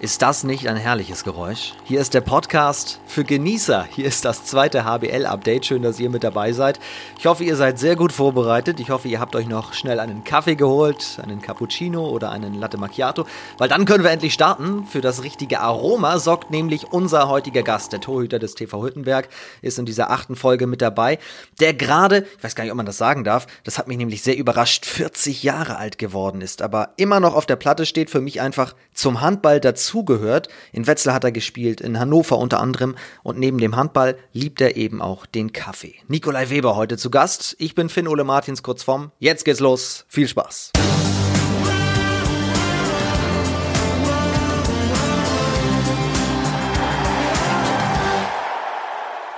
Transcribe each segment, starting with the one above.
Ist das nicht ein herrliches Geräusch? Hier ist der Podcast für Genießer. Hier ist das zweite HBL-Update. Schön, dass ihr mit dabei seid. Ich hoffe, ihr seid sehr gut vorbereitet. Ich hoffe, ihr habt euch noch schnell einen Kaffee geholt, einen Cappuccino oder einen Latte Macchiato, weil dann können wir endlich starten. Für das richtige Aroma sorgt nämlich unser heutiger Gast, der Torhüter des TV Hüttenberg, ist in dieser achten Folge mit dabei, der gerade, ich weiß gar nicht, ob man das sagen darf, das hat mich nämlich sehr überrascht, 40 Jahre alt geworden ist, aber immer noch auf der Platte steht für mich einfach zum Handball dazu dazugehört. In Wetzlar hat er gespielt, in Hannover unter anderem und neben dem Handball liebt er eben auch den Kaffee. Nikolai Weber heute zu Gast. Ich bin Finn Ole Martins kurz vorm. Jetzt geht's los. Viel Spaß.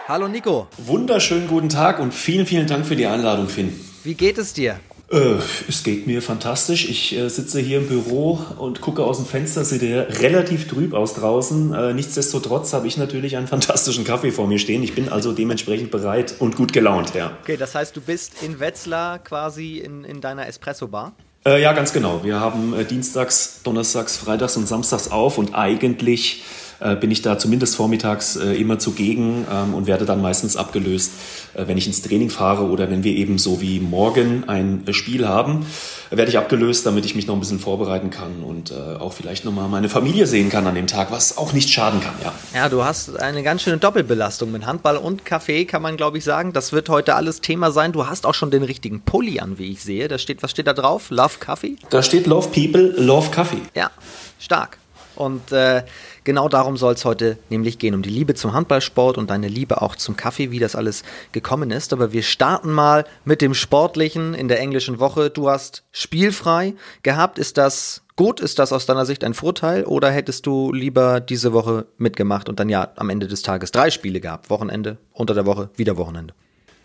Hallo Nico. Wunderschönen guten Tag und vielen, vielen Dank für die Einladung, Finn. Wie geht es dir? Äh, es geht mir fantastisch. Ich äh, sitze hier im Büro und gucke aus dem Fenster, sieht ja relativ trüb aus draußen. Äh, nichtsdestotrotz habe ich natürlich einen fantastischen Kaffee vor mir stehen. Ich bin also dementsprechend bereit und gut gelaunt, ja. Okay, das heißt, du bist in Wetzlar quasi in, in deiner Espresso-Bar? Ja, ganz genau. Wir haben dienstags, donnerstags, freitags und samstags auf und eigentlich äh, bin ich da zumindest vormittags äh, immer zugegen ähm, und werde dann meistens abgelöst, äh, wenn ich ins Training fahre oder wenn wir eben so wie morgen ein Spiel haben, werde ich abgelöst, damit ich mich noch ein bisschen vorbereiten kann und auch vielleicht nochmal meine Familie sehen kann an dem Tag, was auch nicht schaden kann, ja. Ja, du hast eine ganz schöne Doppelbelastung mit Handball und Kaffee, kann man glaube ich sagen. Das wird heute alles Thema sein. Du hast auch schon den richtigen Pulli an, wie ich sehe. Da steht, was steht da drauf? Love Coffee? Da steht Love People, Love Coffee. Ja, stark. Und äh, genau darum soll es heute nämlich gehen, um die Liebe zum Handballsport und deine Liebe auch zum Kaffee, wie das alles gekommen ist. Aber wir starten mal mit dem Sportlichen in der englischen Woche. Du hast spielfrei gehabt. Ist das gut? Ist das aus deiner Sicht ein Vorteil? Oder hättest du lieber diese Woche mitgemacht und dann ja am Ende des Tages drei Spiele gehabt? Wochenende, unter der Woche, wieder Wochenende.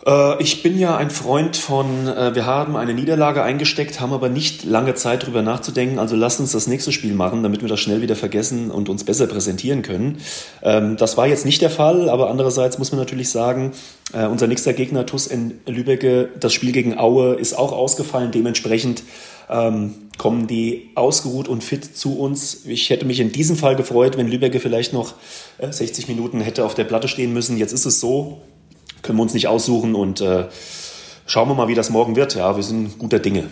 Äh, ich bin ja ein Freund von, äh, wir haben eine Niederlage eingesteckt, haben aber nicht lange Zeit darüber nachzudenken. Also lasst uns das nächste Spiel machen, damit wir das schnell wieder vergessen und uns besser präsentieren können. Ähm, das war jetzt nicht der Fall, aber andererseits muss man natürlich sagen, äh, unser nächster Gegner, TUS in Lübecke, das Spiel gegen Aue ist auch ausgefallen. Dementsprechend ähm, kommen die ausgeruht und fit zu uns. Ich hätte mich in diesem Fall gefreut, wenn Lübecke vielleicht noch 60 Minuten hätte auf der Platte stehen müssen. Jetzt ist es so, können wir uns nicht aussuchen und äh, schauen wir mal, wie das morgen wird. Ja, wir sind guter Dinge.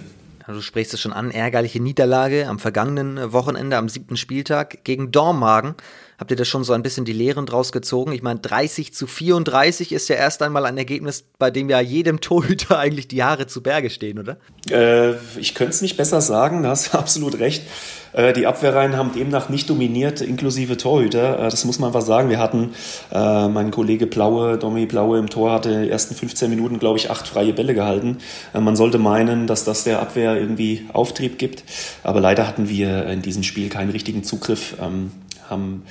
Du sprichst es schon an, ärgerliche Niederlage am vergangenen Wochenende, am siebten Spieltag gegen Dormagen. Habt ihr da schon so ein bisschen die Lehren draus gezogen? Ich meine, 30 zu 34 ist ja erst einmal ein Ergebnis, bei dem ja jedem Torhüter eigentlich die Haare zu Berge stehen, oder? Äh, ich könnte es nicht besser sagen, da hast du absolut recht. Äh, die Abwehrreihen haben demnach nicht dominiert, inklusive Torhüter. Äh, das muss man einfach sagen. Wir hatten, äh, mein Kollege Blaue, Domi Blaue im Tor hatte in den ersten 15 Minuten, glaube ich, acht freie Bälle gehalten. Äh, man sollte meinen, dass das der Abwehr irgendwie Auftrieb gibt. Aber leider hatten wir in diesem Spiel keinen richtigen Zugriff. Ähm, haben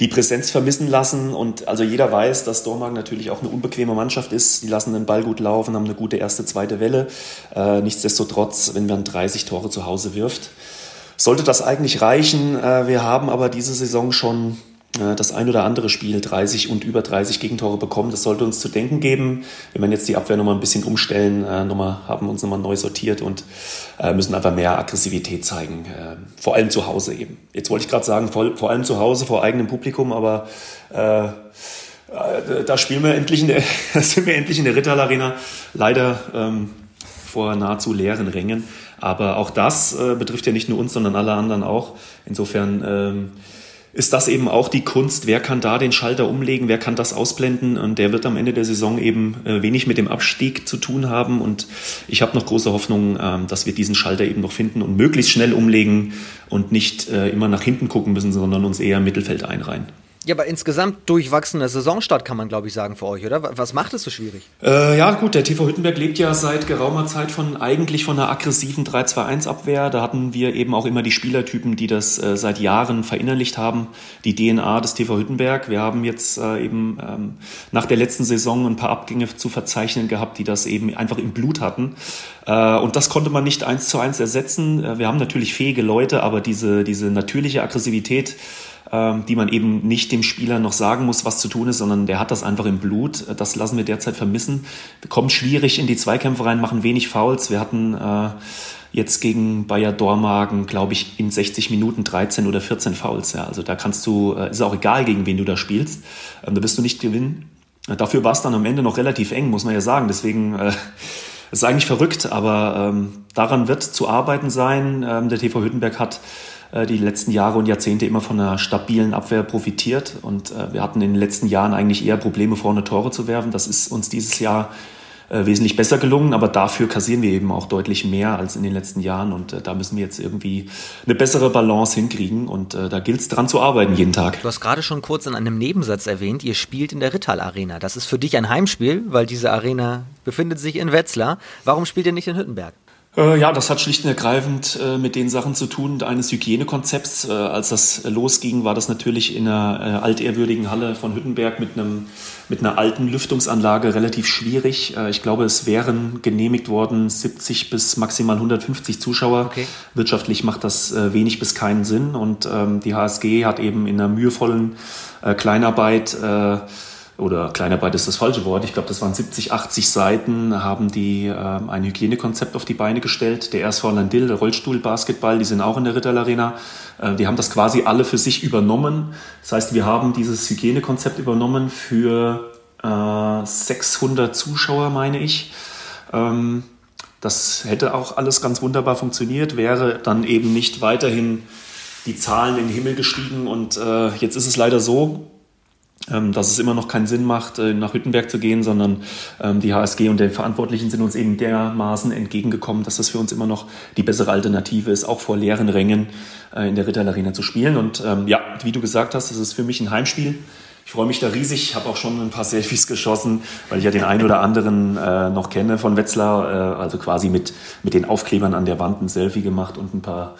die Präsenz vermissen lassen. Und also jeder weiß, dass Dormagen natürlich auch eine unbequeme Mannschaft ist. Die lassen den Ball gut laufen, haben eine gute erste, zweite Welle. Äh, nichtsdestotrotz, wenn man 30 Tore zu Hause wirft, sollte das eigentlich reichen. Äh, wir haben aber diese Saison schon das ein oder andere Spiel 30 und über 30 Gegentore bekommen. Das sollte uns zu denken geben. Wir werden jetzt die Abwehr nochmal ein bisschen umstellen, äh, nochmal, haben uns nochmal neu sortiert und äh, müssen einfach mehr Aggressivität zeigen. Vor allem zu Hause eben. Jetzt wollte ich gerade sagen, vor, allem zu Hause, vor eigenem Publikum, aber äh, da spielen wir endlich in der, sind wir endlich in der Rittal Arena. Leider ähm, vor nahezu leeren Rängen. Aber auch das äh, betrifft ja nicht nur uns, sondern alle anderen auch. Insofern ähm, ist das eben auch die Kunst. Wer kann da den Schalter umlegen? Wer kann das ausblenden? Und der wird am Ende der Saison eben äh, wenig mit dem Abstieg zu tun haben. Und ich habe noch große Hoffnung, äh, dass wir diesen Schalter eben noch finden und möglichst schnell umlegen und nicht äh, immer nach hinten gucken müssen, sondern uns eher im Mittelfeld einreihen. Ja, aber insgesamt durchwachsener Saisonstart kann man, glaube ich, sagen für euch, oder? Was macht es so schwierig? Äh, ja, gut, der TV Hüttenberg lebt ja seit geraumer Zeit von eigentlich von einer aggressiven 3-2-1-Abwehr. Da hatten wir eben auch immer die Spielertypen, die das äh, seit Jahren verinnerlicht haben, die DNA des TV Hüttenberg. Wir haben jetzt äh, eben ähm, nach der letzten Saison ein paar Abgänge zu verzeichnen gehabt, die das eben einfach im Blut hatten. Äh, und das konnte man nicht eins zu eins ersetzen. Äh, wir haben natürlich fähige Leute, aber diese, diese natürliche Aggressivität, ähm, die man eben nicht dem Spieler noch sagen muss, was zu tun ist, sondern der hat das einfach im Blut. Das lassen wir derzeit vermissen. Wir kommen schwierig in die Zweikämpfe rein, machen wenig Fouls. Wir hatten äh, jetzt gegen Bayer Dormagen, glaube ich, in 60 Minuten 13 oder 14 Fouls. Ja. Also da kannst du, äh, ist auch egal, gegen wen du da spielst, ähm, da wirst du nicht gewinnen. Dafür war es dann am Ende noch relativ eng, muss man ja sagen. Deswegen äh, ist eigentlich verrückt, aber ähm, daran wird zu arbeiten sein. Ähm, der TV Hüttenberg hat äh, die letzten Jahre und Jahrzehnte immer von einer stabilen Abwehr profitiert und äh, wir hatten in den letzten Jahren eigentlich eher Probleme, vorne Tore zu werfen. Das ist uns dieses Jahr äh, wesentlich besser gelungen, aber dafür kassieren wir eben auch deutlich mehr als in den letzten Jahren und äh, da müssen wir jetzt irgendwie eine bessere Balance hinkriegen und äh, da gilt es dran zu arbeiten jeden Tag. Du hast gerade schon kurz in einem Nebensatz erwähnt, ihr spielt in der Rittal Arena. Das ist für dich ein Heimspiel, weil diese Arena befindet sich in Wetzlar. Warum spielt ihr nicht in Hüttenberg? Äh, ja, das hat schlicht und ergreifend äh, mit den Sachen zu tun eines Hygienekonzepts. Äh, als das losging, war das natürlich in einer altehrwürdigen Halle von Hüttenberg mit, einem, mit einer alten Lüftungsanlage relativ schwierig. ich glaube, es wären genehmigt worden 70 bis maximal 150 Zuschauer. Okay. Wirtschaftlich macht das wenig bis keinen Sinn und ähm, die HSG hat eben in einer mühevollen Kleinarbeit oder Kleinarbeit ist das falsche Wort, ich glaube, das waren 70, 80 Seiten, haben die äh, ein Hygienekonzept auf die Beine gestellt. Der RSV Landil, der Rollstuhlbasketball, die sind auch in der Ritterl-Arena. Äh, die haben das quasi alle für sich übernommen. Das heißt, wir haben dieses Hygienekonzept übernommen für äh, 600 Zuschauer, meine ich. Ähm, das hätte auch alles ganz wunderbar funktioniert, wäre dann eben nicht weiterhin die Zahlen in den Himmel gestiegen. Und äh, jetzt ist es leider so, dass es immer noch keinen Sinn macht, äh, nach Hüttenberg zu gehen, sondern ähm, die HSG und die Verantwortlichen sind uns eben dermaßen entgegengekommen, dass das für uns immer noch die bessere Alternative ist, auch vor leeren Rängen äh, in der Ritterarena zu spielen. Und ähm, ja, wie du gesagt hast, das ist für mich ein Heimspiel. Ich freue mich da riesig, habe auch schon ein paar Selfies geschossen, weil ich ja den einen oder anderen äh, noch kenne von Wetzlar, äh, also quasi mit, mit den Aufklebern an der Wand ein Selfie gemacht und ein paar,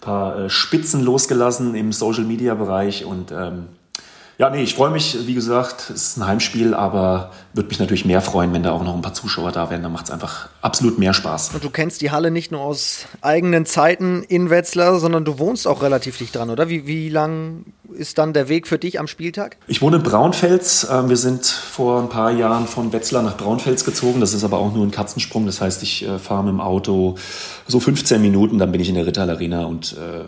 paar äh, Spitzen losgelassen im Social-Media-Bereich und ähm, ja, nee, ich freue mich, wie gesagt, es ist ein Heimspiel, aber würde mich natürlich mehr freuen, wenn da auch noch ein paar Zuschauer da wären. Da macht es einfach absolut mehr Spaß. Und du kennst die Halle nicht nur aus eigenen Zeiten in Wetzlar, sondern du wohnst auch relativ dicht dran, oder? Wie, wie lang ist dann der Weg für dich am Spieltag? Ich wohne in Braunfels. Ähm, wir sind vor ein paar Jahren von Wetzlar nach Braunfels gezogen. Das ist aber auch nur ein Katzensprung. Das heißt, ich äh, fahre mit dem Auto so 15 Minuten, dann bin ich in der Rittal Arena und äh,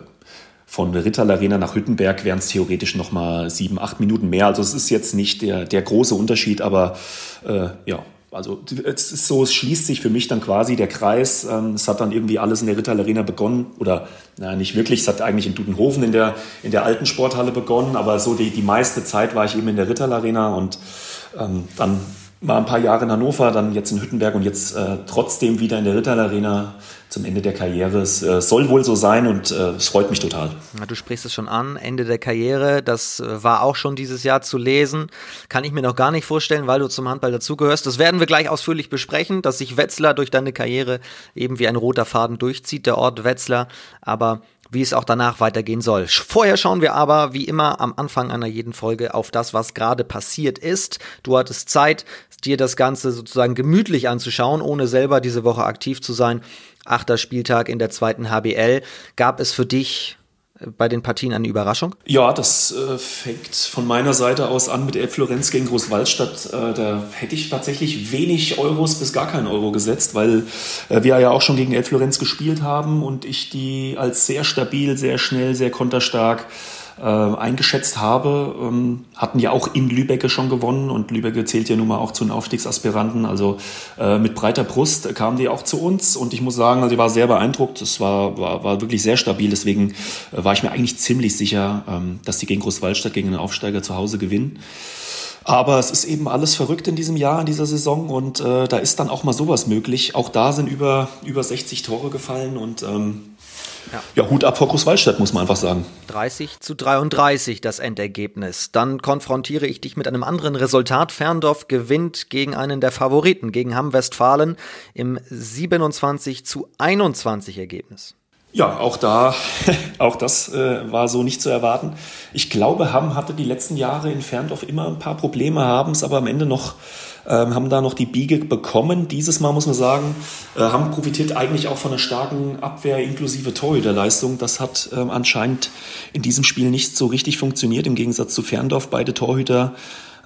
von Rittal Arena nach Hüttenberg wären es theoretisch noch mal sieben, acht Minuten mehr. Also es ist jetzt nicht der, der große Unterschied, aber äh, ja, also es ist so, es schließt sich für mich dann quasi der Kreis. Ähm, es hat dann irgendwie alles in der Rittal Arena begonnen oder na, nicht wirklich, es hat eigentlich in Dudenhofen in der, in der alten Sporthalle begonnen, aber so die, die meiste Zeit war ich eben in der Rittal Arena und ähm, dann war ein paar Jahre in Hannover, dann jetzt in Hüttenberg und jetzt äh, trotzdem wieder in der Rittal Arena zum Ende der Karriere. Es äh, soll wohl so sein und äh, es freut mich total. Na, du sprichst es schon an, Ende der Karriere, das äh, war auch schon dieses Jahr zu lesen. Kann ich mir noch gar nicht vorstellen, weil du zum Handball dazugehörst. Das werden wir gleich ausführlich besprechen, dass sich Wetzlar durch deine Karriere eben wie ein roter Faden durchzieht, der Ort Wetzlar. Aber wie es auch danach weitergehen soll. Vorher schauen wir aber, wie immer, am Anfang einer jeden Folge auf das, was gerade passiert ist. Du hattest Zeit, dir das Ganze sozusagen gemütlich anzuschauen, ohne selber diese Woche aktiv zu sein. Achter Spieltag in der zweiten HBL. Gab es für dich bei den Partien eine Überraschung? Ja, das äh, fängt von meiner Seite aus an mit Florenz gegen Großwaldstadt. Äh, da hätte ich tatsächlich wenig Euros bis gar keinen Euro gesetzt, weil äh, wir ja auch schon gegen Florenz gespielt haben und ich die als sehr stabil, sehr schnell, sehr konterstark äh, eingeschätzt habe, ähm, hatten ja auch in Lübecke schon gewonnen und Lübecke zählt ja nun mal auch zu den Aufstiegsaspiranten. Also äh, mit breiter Brust kamen die auch zu uns und ich muss sagen, also ich war sehr beeindruckt. Es war, war, war wirklich sehr stabil, deswegen äh, war ich mir eigentlich ziemlich sicher, ähm, dass die gegen Großwaldstadt, gegen einen Aufsteiger zu Hause gewinnen. Aber es ist eben alles verrückt in diesem Jahr, in dieser Saison und äh, da ist dann auch mal sowas möglich. Auch da sind über, über 60 Tore gefallen und ähm, ja. ja, Hut ab vor Großwaldstadt, muss man einfach sagen. 30 zu 33 das Endergebnis. Dann konfrontiere ich dich mit einem anderen Resultat. Ferndorf gewinnt gegen einen der Favoriten, gegen Hamm Westfalen im 27 zu 21 Ergebnis. Ja, auch da, auch das äh, war so nicht zu erwarten. Ich glaube, Hamm hatte die letzten Jahre in Ferndorf immer ein paar Probleme, haben es aber am Ende noch haben da noch die Biege bekommen. Dieses Mal muss man sagen, äh, haben profitiert eigentlich auch von einer starken Abwehr inklusive Torhüterleistung. Das hat ähm, anscheinend in diesem Spiel nicht so richtig funktioniert, im Gegensatz zu Ferndorf. Beide Torhüter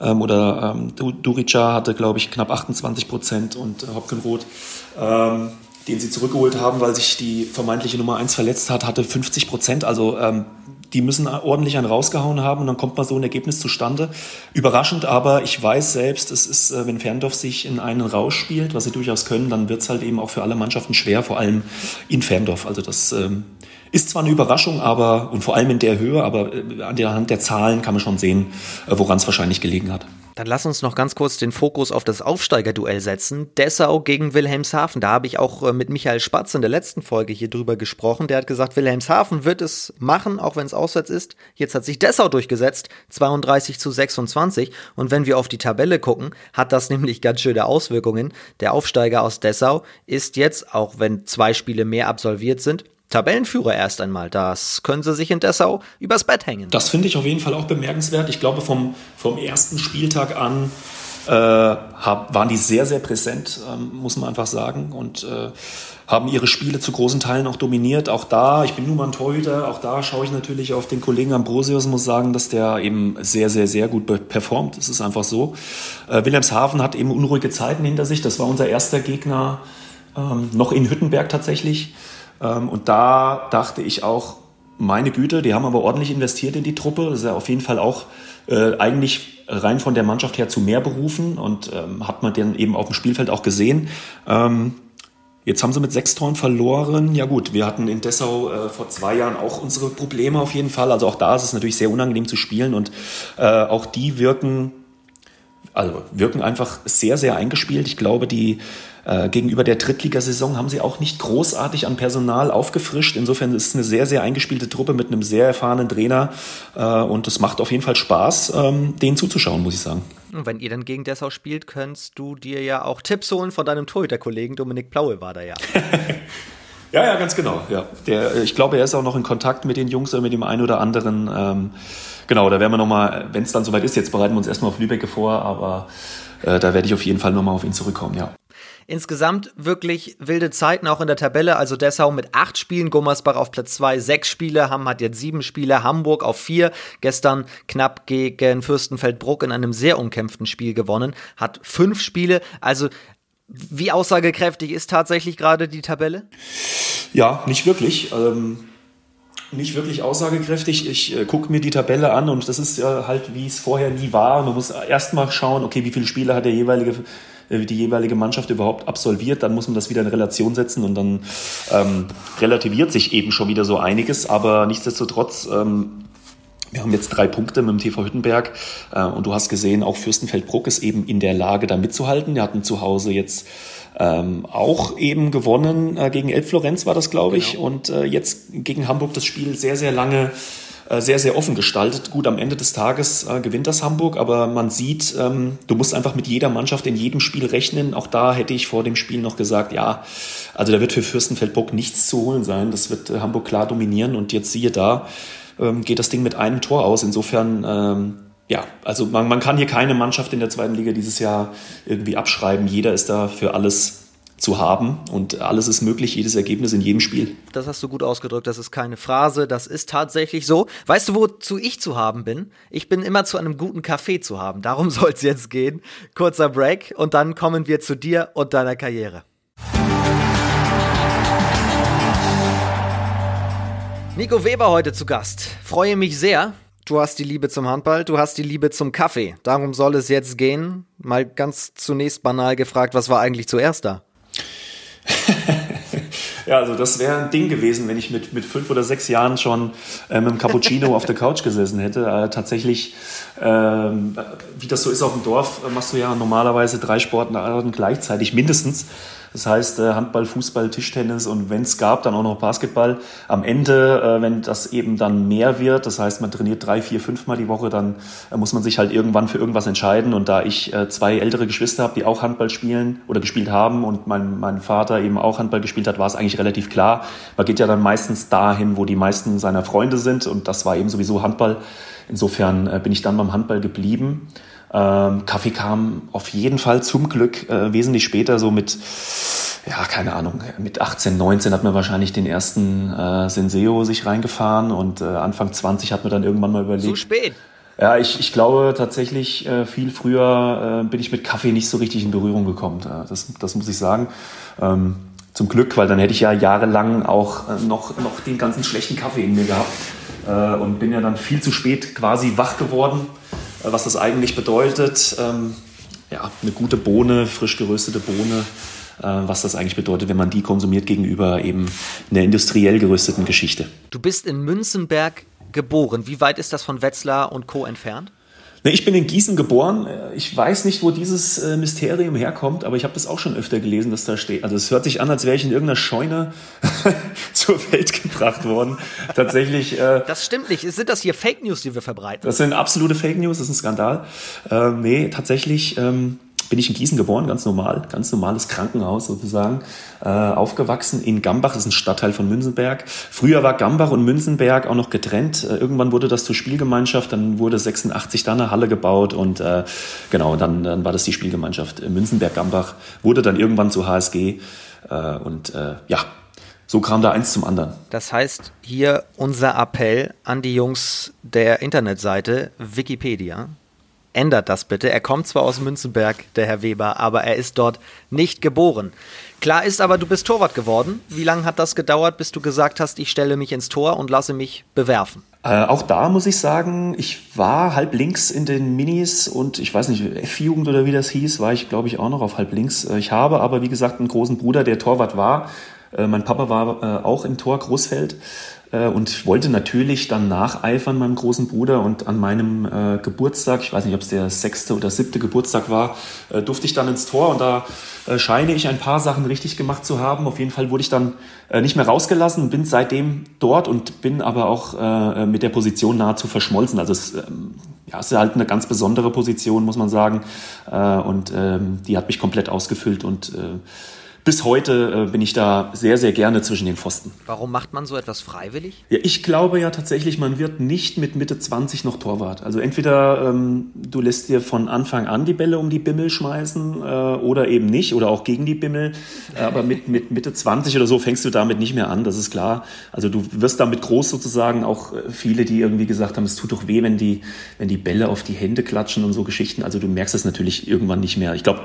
ähm, oder ähm, Durica hatte, glaube ich, knapp 28 Prozent und äh, Hopkenroth. Ähm, den sie zurückgeholt haben, weil sich die vermeintliche Nummer 1 verletzt hat, hatte 50 Prozent. Also ähm, die müssen ordentlich einen rausgehauen haben und dann kommt mal so ein Ergebnis zustande. Überraschend, aber ich weiß selbst, es ist, äh, wenn Ferndorf sich in einen Rausch spielt, was sie durchaus können, dann wird es halt eben auch für alle Mannschaften schwer, vor allem in Ferndorf. Also das ähm, ist zwar eine Überraschung, aber und vor allem in der Höhe, aber äh, an der Hand der Zahlen kann man schon sehen, äh, woran es wahrscheinlich gelegen hat. Dann lass uns noch ganz kurz den Fokus auf das Aufsteigerduell setzen. Dessau gegen Wilhelmshaven. Da habe ich auch äh, mit Michael Spatz in der letzten Folge hier drüber gesprochen. Der hat gesagt, Wilhelmshaven wird es machen, auch wenn es auswärts ist. Jetzt hat sich Dessau durchgesetzt, 32 zu 26. Und wenn wir auf die Tabelle gucken, hat das nämlich ganz schöne Auswirkungen. Der Aufsteiger aus Dessau ist jetzt, auch wenn zwei Spiele mehr absolviert sind, Tabellenführer erst einmal. Das können sie sich in Dessau übers Bett hängen. Das finde ich auf jeden Fall auch bemerkenswert. Ich glaube, vom, vom ersten Spieltag an äh, hab, waren die sehr, sehr präsent, ähm, muss man einfach sagen. Und äh, haben ihre Spiele zu großen Teilen auch dominiert. Auch da, ich bin nun mal ein Torhüter, auch da schaue ich natürlich auf den Kollegen Ambrosius, muss sagen, dass der eben sehr, sehr, sehr gut performt. Das ist einfach so. Äh, Wilhelmshaven hat eben unruhige Zeiten hinter sich. Das war unser erster Gegner, ähm, noch in Hüttenberg tatsächlich. Ähm, und da dachte ich auch, meine Güte, die haben aber ordentlich investiert in die Truppe. Das ist ja auf jeden Fall auch äh, eigentlich rein von der Mannschaft her zu mehr berufen und ähm, hat man dann eben auf dem Spielfeld auch gesehen. Ähm, jetzt haben sie mit sechs Toren verloren. Ja gut, wir hatten in Dessau äh, vor zwei Jahren auch unsere Probleme auf jeden Fall. Also auch da ist es natürlich sehr unangenehm zu spielen und äh, auch die wirken also wirken einfach sehr, sehr eingespielt. Ich glaube, die äh, gegenüber der Drittligasaison haben sie auch nicht großartig an Personal aufgefrischt. Insofern ist es eine sehr, sehr eingespielte Truppe mit einem sehr erfahrenen Trainer. Äh, und es macht auf jeden Fall Spaß, ähm, denen zuzuschauen, muss ich sagen. Und wenn ihr dann gegen Dessau spielt, könntest du dir ja auch Tipps holen von deinem Torhüterkollegen. Dominik Plaue war da ja. Ja, ja, ganz genau. Ja. Der, ich glaube, er ist auch noch in Kontakt mit den Jungs oder mit dem einen oder anderen. Ähm, genau, da werden wir nochmal, wenn es dann soweit ist, jetzt bereiten wir uns erstmal auf Lübeck vor, aber äh, da werde ich auf jeden Fall nochmal auf ihn zurückkommen, ja. Insgesamt wirklich wilde Zeiten auch in der Tabelle. Also Dessau mit acht Spielen, Gummersbach auf Platz zwei, sechs Spiele, Hamm hat jetzt sieben Spiele, Hamburg auf vier. Gestern knapp gegen Fürstenfeldbruck in einem sehr umkämpften Spiel gewonnen, hat fünf Spiele. Also wie aussagekräftig ist tatsächlich gerade die Tabelle? Ja, nicht wirklich. Ähm, nicht wirklich aussagekräftig. Ich äh, gucke mir die Tabelle an und das ist ja halt, wie es vorher nie war. Man muss erstmal schauen, okay, wie viele Spiele hat der jeweilige äh, die jeweilige Mannschaft überhaupt absolviert, dann muss man das wieder in Relation setzen und dann ähm, relativiert sich eben schon wieder so einiges. Aber nichtsdestotrotz ähm, wir haben jetzt drei Punkte mit dem TV Hüttenberg äh, und du hast gesehen, auch Fürstenfeldbruck ist eben in der Lage, da mitzuhalten. Wir hatten zu Hause jetzt ähm, auch eben gewonnen äh, gegen Elbflorenz war das, glaube ich, genau. und äh, jetzt gegen Hamburg das Spiel sehr, sehr lange sehr, sehr offen gestaltet. Gut, am Ende des Tages äh, gewinnt das Hamburg, aber man sieht, ähm, du musst einfach mit jeder Mannschaft in jedem Spiel rechnen. Auch da hätte ich vor dem Spiel noch gesagt, ja, also da wird für Fürstenfeldbruck nichts zu holen sein. Das wird äh, Hamburg klar dominieren und jetzt siehe da, ähm, geht das Ding mit einem Tor aus. Insofern, ähm, ja, also man, man kann hier keine Mannschaft in der zweiten Liga dieses Jahr irgendwie abschreiben. Jeder ist da für alles zu haben und alles ist möglich, jedes Ergebnis in jedem Spiel. Das hast du gut ausgedrückt, das ist keine Phrase, das ist tatsächlich so. Weißt du, wozu ich zu haben bin? Ich bin immer zu einem guten Kaffee zu haben, darum soll es jetzt gehen. Kurzer Break und dann kommen wir zu dir und deiner Karriere. Nico Weber heute zu Gast. Freue mich sehr. Du hast die Liebe zum Handball, du hast die Liebe zum Kaffee. Darum soll es jetzt gehen. Mal ganz zunächst banal gefragt, was war eigentlich zuerst da? Ja, also das wäre ein Ding gewesen, wenn ich mit, mit fünf oder sechs Jahren schon äh, mit einem Cappuccino auf der Couch gesessen hätte. Äh, tatsächlich, ähm, wie das so ist auf dem Dorf, machst du ja normalerweise drei Sportarten gleichzeitig mindestens. Das heißt äh, Handball, Fußball, Tischtennis und wenn es gab, dann auch noch Basketball. Am Ende, äh, wenn das eben dann mehr wird, das heißt man trainiert drei, vier, fünfmal die Woche, dann äh, muss man sich halt irgendwann für irgendwas entscheiden. Und da ich zwei ältere Geschwister habe, die auch Handball spielen oder gespielt haben und mein, mein Vater eben auch Handball gespielt hat, war es eigentlich relativ klar. Man geht ja dann meistens dahin, wo die meisten seiner Freunde sind und das war eben sowieso Handball. Insofern bin ich dann beim Handball geblieben. Ähm, Kaffee kam auf jeden Fall zum Glück äh, wesentlich später, so mit, ja, keine Ahnung, mit 18, 19 hat man wahrscheinlich den ersten äh, Senseo sich reingefahren und äh, Anfang 20 hat man dann irgendwann mal überlegt. Zu spät. Ja, ich, ich glaube tatsächlich, äh, viel früher äh, bin ich mit Kaffee nicht so richtig in Berührung gekommen. Äh, das, das muss ich sagen. Ähm, Zum Glück, weil dann hätte ich ja jahrelang auch äh, noch, noch den ganzen schlechten Kaffee in mir gehabt und bin ja dann viel zu spät quasi wach geworden, was das eigentlich bedeutet. Ähm, ja, eine gute Bohne, frisch geröstete Bohne, äh, was das eigentlich bedeutet, wenn man die konsumiert gegenüber eben einer industriell gerösteten Geschichte. Du bist in Münzenberg geboren. Wie weit ist das von Wetzlar und Co. entfernt? Ich bin in Gießen geboren. Ich weiß nicht, wo dieses äh, Mysterium herkommt, aber ich habe das auch schon öfter gelesen, dass da steht. Also es hört sich an, als wäre ich in irgendeiner Scheune zur Welt gebracht worden. Tatsächlich. Äh, das stimmt nicht. Sind das hier Fake News, die wir verbreiten? Das sind absolute Fake News. Das ist ein Skandal. Äh, nee, tatsächlich. Ähm, bin ich in Gießen geboren, ganz normal, ganz normales Krankenhaus sozusagen, äh, aufgewachsen in Gambach, das ist ein Stadtteil von Münzenberg. Früher war Gambach und Münzenberg auch noch getrennt. Äh, irgendwann wurde das zur Spielgemeinschaft, dann wurde 86 da eine Halle gebaut und äh, genau, dann, dann war das die Spielgemeinschaft Münzenberg-Gambach, wurde dann irgendwann zu HSG äh, und äh, ja, so kam da eins zum anderen. Das heißt, hier unser Appell an die Jungs der Internetseite Wikipedia ändert das bitte. Er kommt zwar aus Münzenberg, der Herr Weber, aber er ist dort nicht geboren. Klar ist aber, du bist Torwart geworden. Wie lange hat das gedauert, bis du gesagt hast, ich stelle mich ins Tor und lasse mich bewerfen? Äh, auch da muss ich sagen, ich war halb links in den Minis und ich weiß nicht, F-Jugend oder wie das hieß, war ich glaube ich auch noch auf halb links. Äh, ich habe aber, wie gesagt, einen großen Bruder, der Torwart war. Äh, mein Papa war äh, auch im Tor Großfeld und wollte natürlich dann nacheifern meinem großen Bruder und an meinem äh, Geburtstag, ich weiß nicht, ob es der sechste oder siebte Geburtstag war, äh, durfte ich dann ins Tor und da äh, scheine ich ein paar Sachen richtig gemacht zu haben. Auf jeden Fall wurde ich dann äh, nicht mehr rausgelassen und bin seitdem dort und bin aber auch äh, mit der Position nahezu verschmolzen. Also es, ähm, ja, es ist halt eine ganz besondere Position, muss man sagen. und ähm, die hat mich komplett ausgefüllt und bis heute äh, bin ich da sehr, sehr gerne zwischen den Pfosten. Warum macht man so etwas freiwillig? Ja, ich glaube ja tatsächlich, man wird nicht mit Mitte 20 noch Torwart. Also entweder ähm, du lässt dir von Anfang an die Bälle um die Bimmel schmeißen äh, oder eben nicht oder auch gegen die Bimmel. Äh, aber mit, mit Mitte 20 oder so fängst du damit nicht mehr an, das ist klar. Also du wirst damit groß sozusagen. Auch äh, viele, die irgendwie gesagt haben, es tut doch weh, wenn die, wenn die Bälle auf die Hände klatschen und so Geschichten. Also du merkst es natürlich irgendwann nicht mehr. Ich glaube,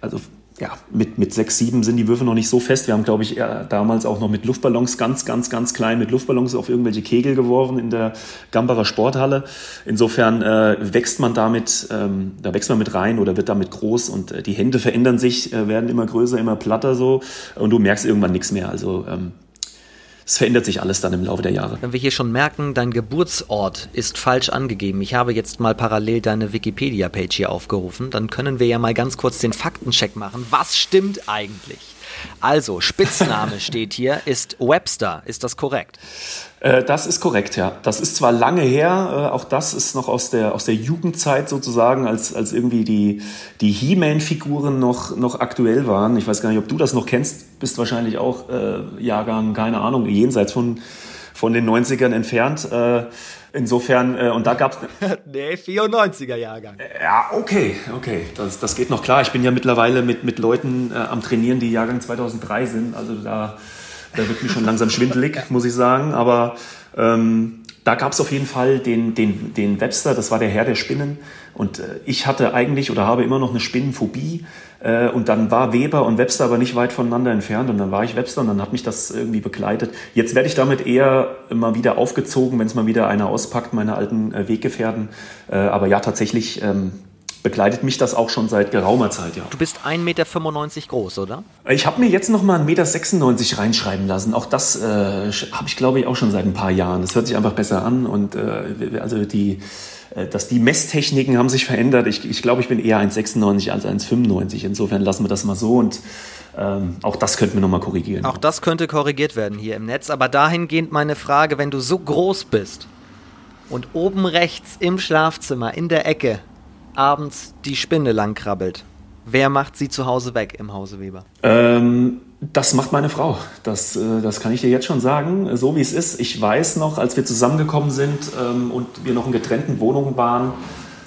also ja, mit, mit sechs, sieben sind die Würfe noch nicht so fest. Wir haben, glaube ich, damals auch noch mit Luftballons ganz, ganz, ganz klein mit Luftballons auf irgendwelche Kegel geworfen in der Gambacher Sporthalle. Insofern äh, wächst man damit, ähm, da wächst man mit rein oder wird damit groß und äh, die Hände verändern sich, äh, werden immer größer, immer platter so und du merkst irgendwann nichts mehr. Also ähm, es verändert sich alles dann im Laufe der Jahre. Wenn wir hier schon merken, dein Geburtsort ist falsch angegeben. Ich habe jetzt mal parallel deine Wikipedia-Page hier aufgerufen. Dann können wir ja mal ganz kurz den Faktencheck machen. Was stimmt eigentlich? Also, Spitzname steht hier, ist Webster. Ist das korrekt? Äh, das ist korrekt, ja. Das ist zwar lange her, äh, auch das ist noch aus der, aus der Jugendzeit sozusagen, als, als irgendwie die, die He-Man-Figuren noch, noch aktuell waren. Ich weiß gar nicht, ob du das noch kennst, bist wahrscheinlich auch äh, Jahrgang, keine Ahnung, jenseits von, von den 90ern entfernt. Äh, Insofern, äh, und da gab's Nee, 94er Jahrgang. Ja, okay, okay. Das, das geht noch klar. Ich bin ja mittlerweile mit, mit Leuten äh, am Trainieren, die Jahrgang 2003 sind. Also da, da wird mir schon langsam schwindelig, muss ich sagen. Aber ähm, da gab es auf jeden Fall den, den, den Webster, das war der Herr der Spinnen. Und äh, ich hatte eigentlich oder habe immer noch eine Spinnenphobie. Äh, und dann war Weber und Webster aber nicht weit voneinander entfernt. Und dann war ich Webster und dann hat mich das irgendwie begleitet. Jetzt werde ich damit eher immer wieder aufgezogen, wenn es mal wieder einer auspackt, meine alten äh, Weggefährten. Äh, aber ja, tatsächlich ähm, begleitet mich das auch schon seit geraumer Zeit, ja. Du bist 1,95 Meter groß, oder? Ich habe mir jetzt noch mal 1,96 Meter reinschreiben lassen. Auch das äh, habe ich, glaube ich, auch schon seit ein paar Jahren. Das hört sich einfach besser an und äh, also die dass die Messtechniken haben sich verändert. Ich, ich glaube, ich bin eher 1,96 als 1,95. Insofern lassen wir das mal so und ähm, auch das könnten wir nochmal korrigieren. Auch das könnte korrigiert werden hier im Netz. Aber dahingehend meine Frage, wenn du so groß bist und oben rechts im Schlafzimmer in der Ecke abends die Spinne lang krabbelt, wer macht sie zu Hause weg im Hause Weber? Ähm, das macht meine Frau. Das, äh, das kann ich dir jetzt schon sagen. So wie es ist. Ich weiß noch, als wir zusammengekommen sind ähm, und wir noch in getrennten Wohnungen waren,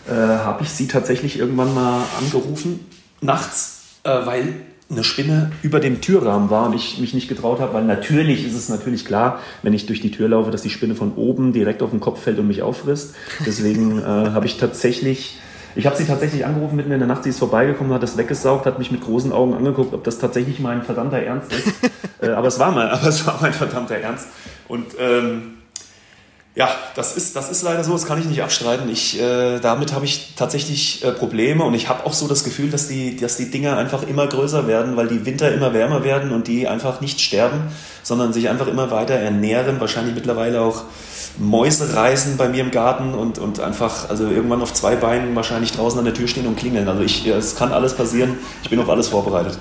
äh, habe ich sie tatsächlich irgendwann mal angerufen, nachts, äh, weil eine Spinne über dem Türrahmen war und ich mich nicht getraut habe, weil natürlich ist es natürlich klar, wenn ich durch die Tür laufe, dass die Spinne von oben direkt auf den Kopf fällt und mich auffrisst. Deswegen äh, habe ich tatsächlich Ich habe sie tatsächlich angerufen mitten in der Nacht, sie ist vorbeigekommen, hat das weggesaugt, hat mich mit großen Augen angeguckt, ob das tatsächlich mein verdammter Ernst ist. äh, aber, es war mein, aber es war mein verdammter Ernst. Und ähm, ja, das ist, das ist leider so, das kann ich nicht abstreiten. Ich, äh, damit habe ich tatsächlich äh, Probleme und ich habe auch so das Gefühl, dass die, dass die Dinger einfach immer größer werden, weil die Winter immer wärmer werden und die einfach nicht sterben, sondern sich einfach immer weiter ernähren. Wahrscheinlich mittlerweile auch Mäuse reisen bei mir im Garten und, und einfach, also irgendwann auf zwei Beinen wahrscheinlich draußen an der Tür stehen und klingeln. Also ich, es kann alles passieren. Ich bin auf alles vorbereitet.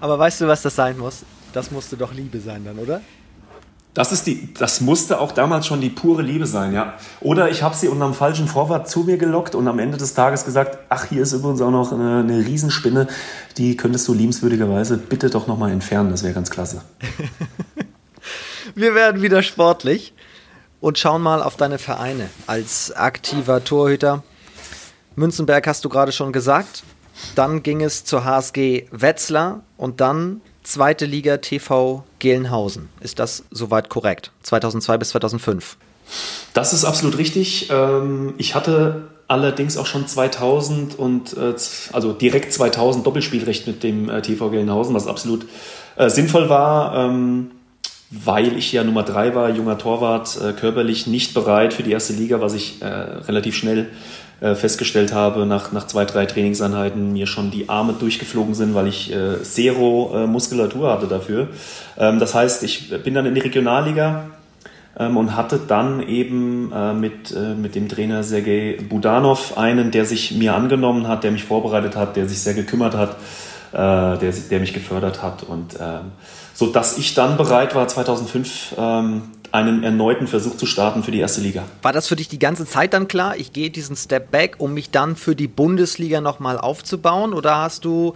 Aber weißt du, was das sein muss? Das musste doch Liebe sein dann, oder? Das, ist die, das musste auch damals schon die pure Liebe sein, ja. Oder ich habe sie unter einem falschen Vorwart zu mir gelockt und am Ende des Tages gesagt, ach, hier ist übrigens auch noch eine, eine Riesenspinne, die könntest du liebenswürdigerweise bitte doch nochmal entfernen, das wäre ganz klasse. Wir werden wieder sportlich und schauen mal auf deine Vereine als aktiver Torhüter. Münzenberg hast du gerade schon gesagt. Dann ging es zur HSG Wetzlar und dann zweite Liga TV Gelnhausen. Ist das soweit korrekt? 2002 bis 2005. Das ist absolut richtig. Ähm, ich hatte allerdings auch schon 2000 und äh, also direkt 2000 Doppelspielrecht mit dem äh, TV Gelnhausen, was absolut äh, sinnvoll war, ähm, weil ich ja Nummer drei war, junger Torwart, körperlich nicht bereit für die erste Liga, was ich relativ schnell äh, festgestellt habe, nach, nach zwei, drei Trainingseinheiten mir schon die Arme durchgeflogen sind, weil ich äh, Zero äh, Muskulatur hatte dafür. Ähm, das heißt, ich bin dann in die Regionalliga ähm, und hatte dann eben äh, mit, äh, mit dem Trainer Sergei Budanov einen, der sich mir angenommen hat, der mich vorbereitet hat, der sich sehr gekümmert hat, äh, der, der mich gefördert hat und ähm, so dass ich dann bereit war 2005 ähm, einen erneuten Versuch zu starten für die erste Liga. War das für dich die ganze Zeit dann klar? Ich gehe diesen Step back, um mich dann für die Bundesliga nochmal aufzubauen? Oder hast du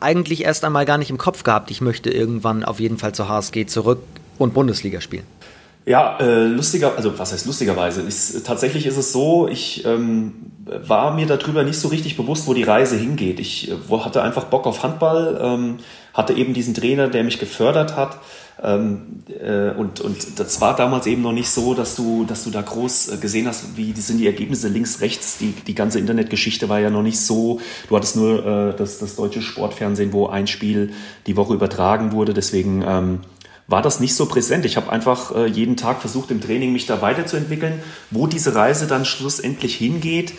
eigentlich erst einmal gar nicht im Kopf gehabt, ich möchte irgendwann auf jeden Fall zur HSG zurück und Bundesliga spielen? Ja, äh, lustiger, also was heißt lustigerweise? Ich, tatsächlich ist es so, ich ähm, war mir darüber nicht so richtig bewusst, wo die Reise hingeht. Ich äh, hatte einfach Bock auf Handball, ähm, hatte eben diesen Trainer, der mich gefördert hat ähm, äh, und, und das war damals eben noch nicht so, dass du, dass du da groß äh, gesehen hast, wie sind die Ergebnisse links, rechts. Die, die ganze Internetgeschichte war ja noch nicht so. Du hattest nur äh, das, das deutsche Sportfernsehen, wo ein Spiel die Woche übertragen wurde. Deswegen ähm, war das nicht so präsent. Ich habe einfach äh, jeden Tag versucht, im Training mich da weiterzuentwickeln. Wo diese Reise dann schlussendlich hingeht,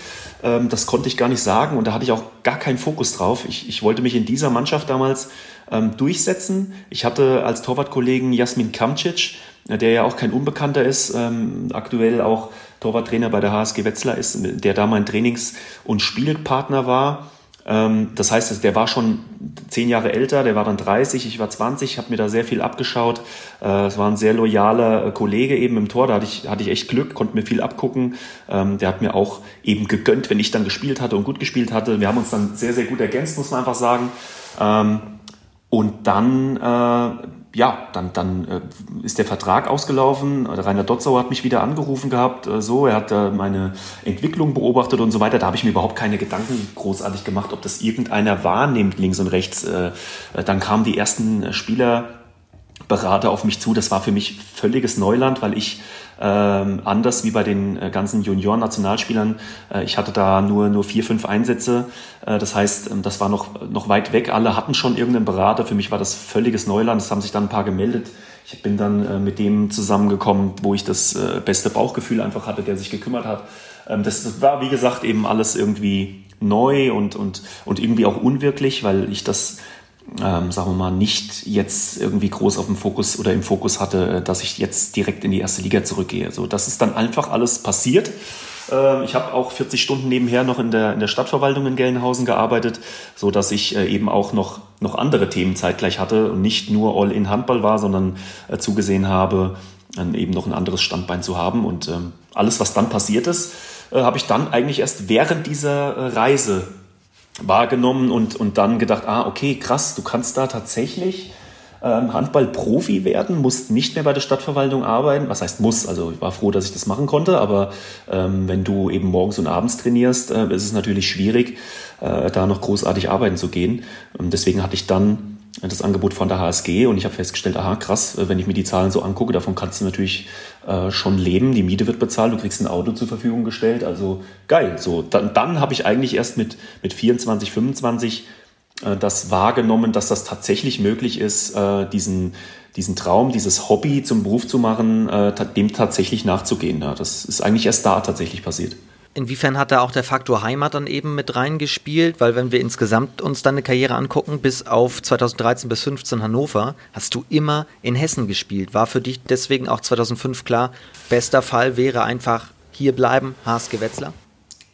ähm, das konnte ich gar nicht sagen und da hatte ich auch gar keinen Fokus drauf. Ich, ich wollte mich in dieser Mannschaft damals ähm, durchsetzen. Ich hatte als Torwartkollegen Jasmin Kamcic, äh, der ja auch kein Unbekannter ist, ähm, aktuell auch Torwarttrainer bei der HSG Wetzlar ist, der da mein Trainings- und Spielpartner war. Ähm, das heißt, der war schon zehn Jahre älter, der war dann 30, ich war 20, habe mir da sehr viel abgeschaut. Äh, es war ein sehr loyaler äh, Kollege eben im Tor, da hatte ich, hatte ich echt Glück, konnte mir viel abgucken. Ähm, der hat mir auch eben gegönnt, wenn ich dann gespielt hatte und gut gespielt hatte. Wir haben uns dann sehr, sehr gut ergänzt, muss man einfach sagen. Ähm, und dann, äh, ja, dann, dann äh, ist der Vertrag ausgelaufen. Rainer Dotzauer hat mich wieder angerufen gehabt. Äh, so, er hat äh, meine Entwicklung beobachtet und so weiter. Da habe ich mir überhaupt keine Gedanken großartig gemacht, ob das irgendeiner wahrnimmt, links und rechts. Äh, dann kamen die ersten Spielerberater auf mich zu. Das war für mich völliges Neuland, weil ich ähm, anders wie bei den äh, ganzen Junioren-Nationalspielern. Äh, ich hatte da nur, nur vier, fünf Einsätze. Äh, das heißt, ähm, das war noch, noch weit weg. Alle hatten schon irgendeinen Berater. Für mich war das völliges Neuland. Es haben sich dann ein paar gemeldet. Ich bin dann äh, mit dem zusammengekommen, wo ich das äh, beste Bauchgefühl einfach hatte, der sich gekümmert hat. Ähm, das war, wie gesagt, eben alles irgendwie neu und, und, und irgendwie auch unwirklich, weil ich das ähm, sagen wir mal, nicht jetzt irgendwie groß auf dem Fokus oder im Fokus hatte, äh, dass ich jetzt direkt in die erste Liga zurückgehe. So, das ist dann einfach alles passiert. Ähm, ich habe auch 40 Stunden nebenher noch in der, in der Stadtverwaltung in Gelnhausen gearbeitet, so dass ich äh, eben auch noch, noch andere Themen zeitgleich hatte und nicht nur All-in Handball war, sondern äh, zugesehen habe, eben noch ein anderes Standbein zu haben. Und ähm, alles, was dann passiert ist, habe ich dann eigentlich erst während dieser Reise wahrgenommen und, und dann gedacht, ah, okay, krass, du kannst da tatsächlich ähm, Handball-Profi werden, musst nicht mehr bei der Stadtverwaltung arbeiten. Was heißt muss? Also ich war froh, dass ich das machen konnte, aber ähm, wenn du eben morgens und abends trainierst, äh, ist es natürlich schwierig, äh, da noch großartig arbeiten zu gehen. Und deswegen hatte ich dann das Angebot von der HSG und ich habe festgestellt, aha, krass, wenn ich mir die Zahlen so angucke, davon kannst du natürlich äh, schon leben, die Miete wird bezahlt, du kriegst ein Auto zur Verfügung gestellt, also geil. So, dann, dann habe ich eigentlich erst mit, mit 24, 25 äh, das wahrgenommen, dass das tatsächlich möglich ist, äh, diesen, diesen Traum, dieses Hobby zum Beruf zu machen, äh, dem tatsächlich nachzugehen. Ja, das ist eigentlich erst da tatsächlich passiert. Inwiefern hat da auch der Faktor Heimat dann eben mit reingespielt? Weil wenn wir insgesamt uns deine Karriere angucken, bis auf 2013 bis 15 Hannover, hast du immer in Hessen gespielt. War für dich deswegen auch 2005 klar, bester Fall wäre einfach hier bleiben, HSG Wetzlar?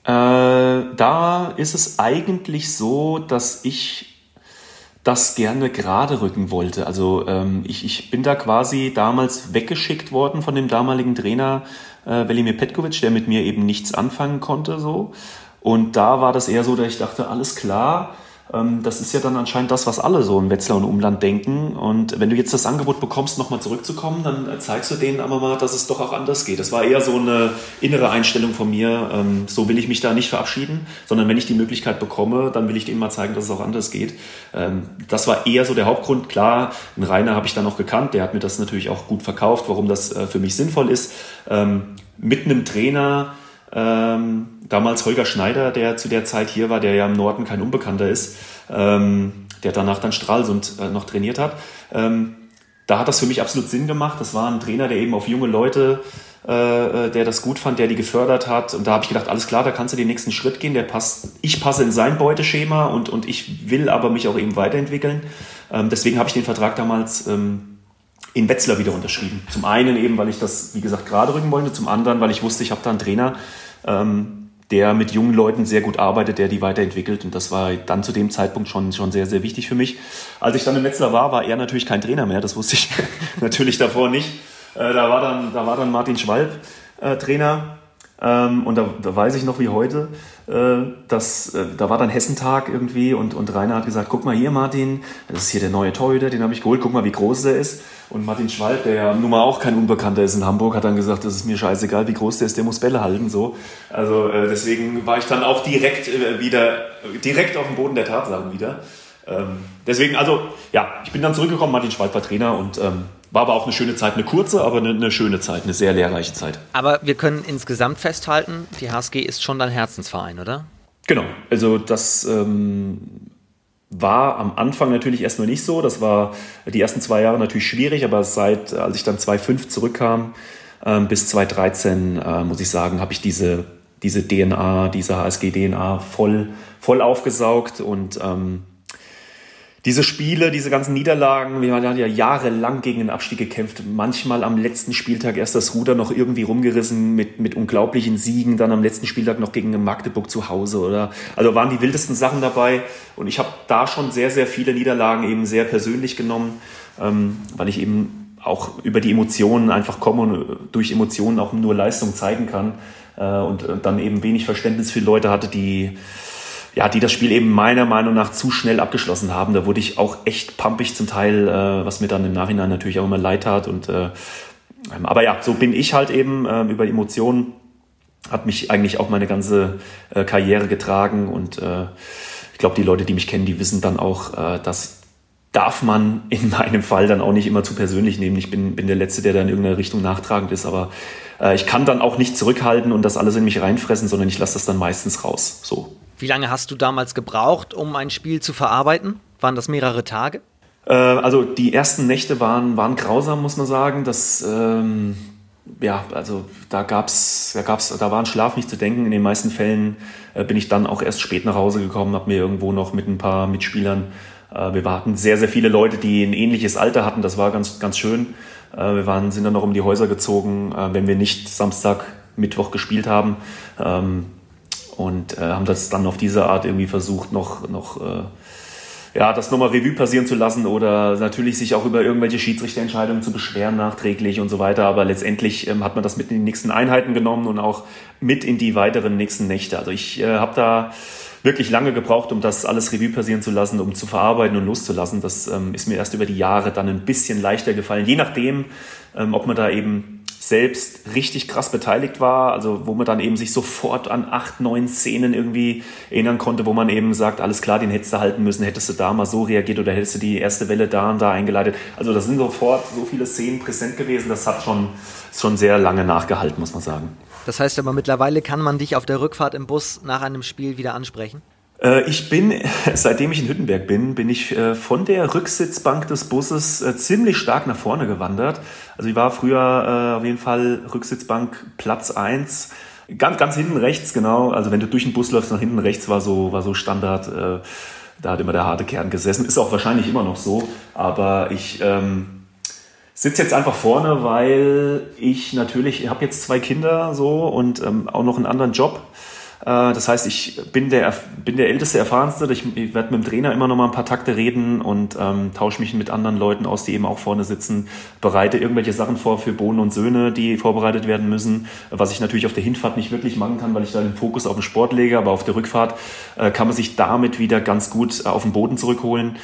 Äh, da ist es eigentlich so, dass ich das gerne gerade rücken wollte. Also ähm, ich, ich bin da quasi damals weggeschickt worden von dem damaligen Trainer äh, Velimir Petkovic, der mit mir eben nichts anfangen konnte. so. Und da war das eher so, dass ich dachte, alles klar, das ist ja dann anscheinend das, was alle so im Wetzlar und Umland denken. Und wenn du jetzt das Angebot bekommst, nochmal zurückzukommen, dann äh, zeigst du denen aber mal, dass es doch auch anders geht. Das war eher so eine innere Einstellung von mir. Ähm, so will ich mich da nicht verabschieden, sondern wenn ich die Möglichkeit bekomme, dann will ich denen mal zeigen, dass es auch anders geht. Ähm, das war eher so der Hauptgrund. Klar, einen Rainer habe ich dann noch gekannt. Der hat mir das natürlich auch gut verkauft, warum das äh, für mich sinnvoll ist. Mit einem Trainer, ähm, damals Holger Schneider, der zu der Zeit hier war, der ja im Norden kein Unbekannter ist, ähm, der danach dann Stralsund äh, noch trainiert hat. Ähm, da hat das für mich absolut Sinn gemacht. Das war ein Trainer, der eben auf junge Leute, äh, äh, der das gut fand, der die gefördert hat. Und da habe ich gedacht, alles klar, da kannst du den nächsten Schritt gehen. Der passt, ich passe in sein Beuteschema und, und ich will aber mich auch eben weiterentwickeln. Ähm, deswegen habe ich den Vertrag damals ähm, in Wetzlar wieder unterschrieben. Zum einen eben, weil ich das, wie gesagt, gerade rücken wollte. Zum anderen, weil ich wusste, ich habe da einen Trainer, ähm, der mit jungen Leuten sehr gut arbeitet, der die weiterentwickelt. Und das war dann zu dem Zeitpunkt schon, schon sehr, sehr wichtig für mich. Als ich dann in Wetzlar war, war er natürlich kein Trainer mehr. Das wusste ich natürlich davor nicht. Äh, da, war dann, da war dann Martin Schwalb äh, Trainer. Ähm, und da, da, weiß ich noch wie heute, äh, dass, äh, da war dann Hessentag irgendwie und, und Rainer hat gesagt, guck mal hier Martin, das ist hier der neue Torhüter, den habe ich geholt, guck mal wie groß der ist. Und Martin Schwalb, der ja nun mal auch kein Unbekannter ist in Hamburg, hat dann gesagt, das ist mir scheißegal, wie groß der ist, der muss Bälle halten. So. Also äh, deswegen war ich dann auch direkt äh, wieder, direkt auf dem Boden der Tatsachen wieder. Ähm, deswegen, also ja, ich bin dann zurückgekommen, Martin Schwalb war Trainer und ähm, war aber auch eine schöne Zeit, eine kurze, aber eine, eine, schöne Zeit, eine sehr lehrreiche Zeit. Aber wir können insgesamt festhalten, die HSG ist schon dein Herzensverein, oder? Genau, also das ähm, war am Anfang natürlich erstmal nicht so. Das war die ersten zwei Jahre natürlich schwierig, aber seit, als ich dann 2005 zurückkam ähm, bis 2013, äh, muss ich sagen, habe ich diese, diese DNA, diese HSG-DNA voll, voll aufgesaugt und ähm, diese Spiele, diese ganzen Niederlagen, wir haben ja jahrelang gegen den Abstieg gekämpft, manchmal am letzten Spieltag erst das Ruder noch irgendwie rumgerissen mit, mit unglaublichen Siegen, dann am letzten Spieltag noch gegen Magdeburg zu Hause oder? Also waren die wildesten Sachen dabei. Und ich habe da schon sehr, sehr viele Niederlagen eben sehr persönlich genommen, ähm, weil ich eben auch über die Emotionen einfach komme und durch Emotionen auch nur Leistung zeigen kann äh, und, und dann eben wenig Verständnis für Leute hatte, die ja, die das Spiel eben meiner Meinung nach zu schnell abgeschlossen haben. Da wurde ich auch echt pumpig zum Teil, äh, was mir dann im Nachhinein natürlich auch immer leid tat. Und, äh, ähm, aber ja, so bin ich halt eben äh, über Emotionen, hat mich eigentlich auch meine ganze äh, Karriere getragen. Und äh, ich glaube, die Leute, die mich kennen, die wissen dann auch, äh, dass darf man in meinem Fall dann auch nicht immer zu persönlich nehmen. Ich bin, bin der Letzte, der da in irgendeiner Richtung nachtragend ist, aber äh, ich kann dann auch nicht zurückhalten und das alles in mich reinfressen, sondern ich lasse das dann meistens raus. So. Wie lange hast du damals gebraucht, um ein Spiel zu verarbeiten? Waren das mehrere Tage? Äh, also die ersten Nächte waren, waren grausam, muss man sagen. Das, ähm, ja, also da gab's, da gab's, da war an Schlaf nicht zu denken. In den meisten Fällen äh, bin ich dann auch erst spät nach Hause gekommen, habe mir irgendwo noch mit ein paar Mitspielern, äh, wir hatten sehr, sehr viele Leute, die ein ähnliches Alter hatten. Das war ganz, ganz schön. Äh, wir waren, sind dann noch um die Häuser gezogen, äh, wenn wir nicht Samstag, Mittwoch gespielt haben. Ähm, und äh, haben das dann auf diese Art irgendwie versucht, noch, noch äh, ja, das nochmal Revue passieren zu lassen oder natürlich sich auch über irgendwelche Schiedsrichterentscheidungen zu beschweren nachträglich und so weiter. Aber letztendlich ähm, hat man das mit in die nächsten Einheiten genommen und auch mit in die weiteren nächsten Nächte. Also ich äh, habe da wirklich lange gebraucht, um das alles Revue passieren zu lassen, um zu verarbeiten und loszulassen. Das ähm, ist mir erst über die Jahre dann ein bisschen leichter gefallen, je nachdem, ähm, ob man da eben selbst richtig krass beteiligt war, also wo man dann eben sich sofort an acht, neun Szenen irgendwie erinnern konnte, wo man eben sagt, alles klar, den hättest du halten müssen, hättest du da mal so reagiert oder hättest du die erste Welle da und da eingeleitet. Also da sind sofort so viele Szenen präsent gewesen, das hat schon, schon sehr lange nachgehalten, muss man sagen. Das heißt aber mittlerweile kann man dich auf der Rückfahrt im Bus nach einem Spiel wieder ansprechen? Äh, ich bin, seitdem ich in Hüttenberg bin, bin ich äh, von der Rücksitzbank des Busses äh, ziemlich stark nach vorne gewandert. Also ich war früher auf jeden Fall Rücksitzbank Platz 1. Ganz, ganz hinten rechts, genau. Also wenn du durch den Bus läufst, nach hinten rechts war so, war so Standard. Da hat immer der harte Kern gesessen. Ist auch wahrscheinlich immer noch so. Aber ich ähm, sitze jetzt einfach vorne, weil ich natürlich, ich habe jetzt zwei Kinder so und ähm, auch noch einen anderen Job. Äh, das heißt, ich bin der, bin der älteste, erfahrenste. Ich, werde mit dem Trainer immer noch mal ein paar Takte reden und ähm, tausche mich mit anderen Leuten aus, die eben auch vorne sitzen, bereite irgendwelche Sachen vor für Bohnen und Söhne, die vorbereitet werden müssen, was ich natürlich auf der Hinfahrt nicht wirklich machen kann, weil ich da den Fokus auf den Sport lege, aber auf der Rückfahrt äh, kann man sich damit wieder ganz gut äh, auf den Boden zurückholen.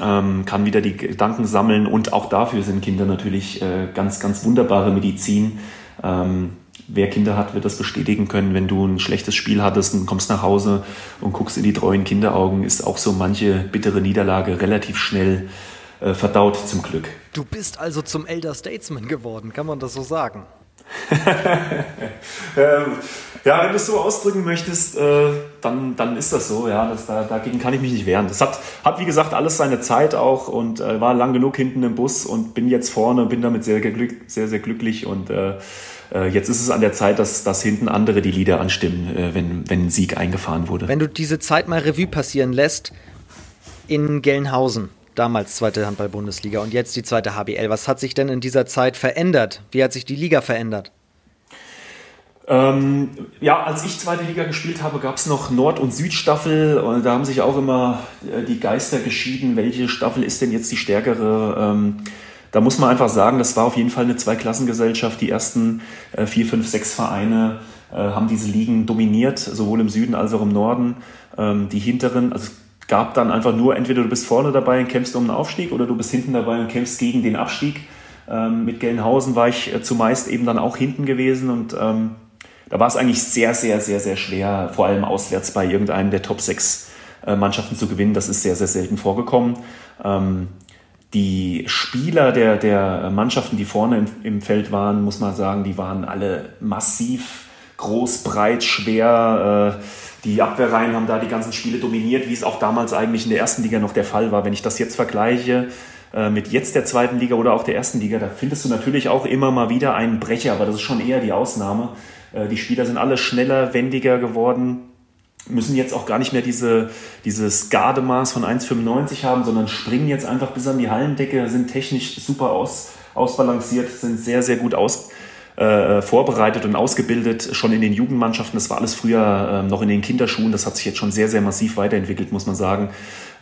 Ähm, kann wieder die Gedanken sammeln und auch dafür sind Kinder natürlich äh, ganz, ganz wunderbare Medizin. Ähm, wer Kinder hat, wird das bestätigen können. Wenn du ein schlechtes Spiel hattest und kommst nach Hause und guckst in die treuen Kinderaugen, ist auch so manche bittere Niederlage relativ schnell äh, verdaut zum Glück. Du bist also zum Elder Statesman geworden, kann man das so sagen? ähm, ja, wenn du es so ausdrücken möchtest, äh, dann, dann ist das so. Ja, das, da, dagegen kann ich mich nicht wehren. Das hat, hat wie gesagt, alles seine Zeit auch und äh, war lang genug hinten im Bus und bin jetzt vorne, bin damit sehr, sehr, sehr glücklich und äh, jetzt ist es an der Zeit, dass, dass hinten andere die Lieder anstimmen, äh, wenn, wenn ein Sieg eingefahren wurde. Wenn du diese Zeit mal Revue passieren lässt, in Gelnhausen, damals zweite Handball-Bundesliga und jetzt die zweite HBL, was hat sich denn in dieser Zeit verändert? Wie hat sich die Liga verändert? Ähm, ja, als ich zweite Liga gespielt habe, gab es noch Nord- und Südstaffel. Und da haben sich auch immer äh, die Geister geschieden, welche Staffel ist denn jetzt die stärkere. Ähm, da muss man einfach sagen, das war auf jeden Fall eine Zweiklassengesellschaft. Die ersten äh, vier, fünf, sechs Vereine äh, haben diese Ligen dominiert, sowohl im Süden als auch im Norden. Ähm, die hinteren, also es gab dann einfach nur, entweder du bist vorne dabei und kämpfst um einen Aufstieg oder du bist hinten dabei und kämpfst gegen den Abstieg. Ähm, mit Gelnhausen war ich äh, zumeist eben dann auch hinten gewesen und ähm, da war es eigentlich sehr, sehr, sehr, sehr schwer, vor allem auswärts bei irgendeinem der Top 6 äh, Mannschaften zu gewinnen. Das ist sehr, sehr selten vorgekommen. Ähm, die Spieler der, der Mannschaften, die vorne im, im Feld waren, muss man sagen, die waren alle massiv groß, breit, schwer. Äh, die Abwehrreihen haben da die ganzen Spiele dominiert, wie es auch damals eigentlich in der ersten Liga noch der Fall war. Wenn ich das jetzt vergleiche äh, mit jetzt der zweiten Liga oder auch der ersten Liga, da findest du natürlich auch immer mal wieder einen Brecher, aber das ist schon eher die Ausnahme. Äh, die Spieler sind alle schneller, wendiger geworden müssen jetzt auch gar nicht mehr diese, dieses Gardemaß von 1,95 haben, sondern springen jetzt einfach bis an die Hallendecke, sind technisch super aus, ausbalanciert, sind sehr, sehr gut aus, äh, vorbereitet und ausgebildet, schon in den Jugendmannschaften. Das war alles früher äh, noch in den Kinderschuhen. Das hat sich jetzt schon sehr, sehr massiv weiterentwickelt, muss man sagen.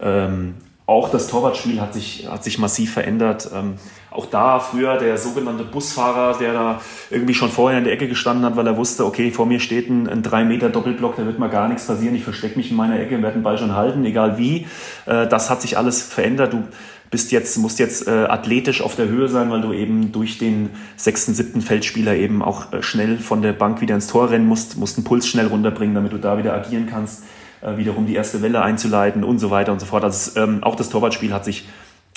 Ähm, auch das Torwartspiel hat sich, hat sich massiv verändert. Ähm, auch da früher der sogenannte Busfahrer, der da irgendwie schon vorher in der Ecke gestanden hat, weil er wusste, okay, vor mir steht ein, ein 3 Meter Doppelblock, da wird mal gar nichts passieren, ich verstecke mich in meiner Ecke und werde den Ball schon halten, egal wie. Äh, das hat sich alles verändert. Du bist jetzt, musst jetzt äh, athletisch auf der Höhe sein, weil du eben durch den sechsten, siebten Feldspieler eben auch äh, schnell von der Bank wieder ins Tor rennen musst, musst einen Puls schnell runterbringen, damit du da wieder agieren kannst äh, wiederum die erste Welle einzuleiten und so weiter und so fort. Also ähm, auch das Torwartspiel hat sich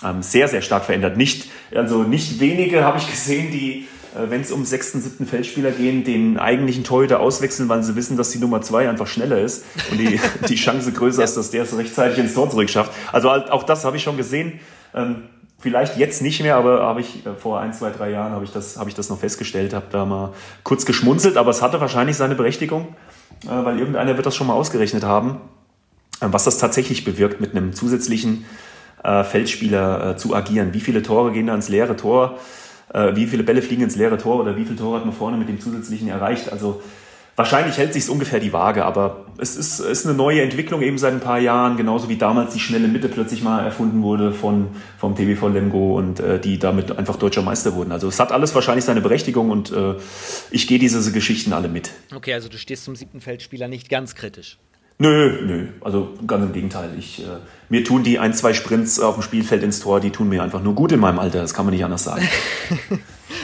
ähm, sehr, sehr stark verändert. Nicht, also nicht wenige habe ich gesehen, die, äh, wenn es um sechsten, siebten Feldspieler gehen, den eigentlichen Torhüter auswechseln, weil sie wissen, dass die Nummer zwei einfach schneller ist und die, die Chance größer ist, dass der es rechtzeitig ins Tor zurückschafft. Also auch das habe ich schon gesehen. Ähm, vielleicht jetzt nicht mehr, aber habe ich äh, vor ein, zwei, drei Jahren habe ich das, habe ich das noch festgestellt, habe da mal kurz geschmunzelt, aber es hatte wahrscheinlich seine Berechtigung. Äh, weil irgendeiner wird das schon mal ausgerechnet haben, äh, was das tatsächlich bewirkt, mit einem zusätzlichen äh, Feldspieler zu agieren. Wie viele Tore gehen da ins leere Tor? Wie viele Bälle fliegen ins leere Tor oder wie viele Tore hat man vorne mit dem zusätzlichen erreicht? Also Wahrscheinlich hält sich ungefähr die Waage, aber es ist, ist eine neue Entwicklung eben seit ein paar Jahren, genauso wie damals die schnelle Mitte plötzlich mal erfunden wurde von, vom TBV Lemgo und äh, die damit einfach deutscher Meister wurden. Also es hat alles wahrscheinlich seine Berechtigung und äh, ich gehe diese Geschichten alle mit. Okay, also du stehst zum siebten Feldspieler nicht ganz kritisch. Nö, nö, also ganz im Gegenteil. Ich, äh, mir tun die ein, zwei Sprints auf dem Spielfeld ins Tor, die tun mir einfach nur gut in meinem Alter, das kann man nicht anders sagen.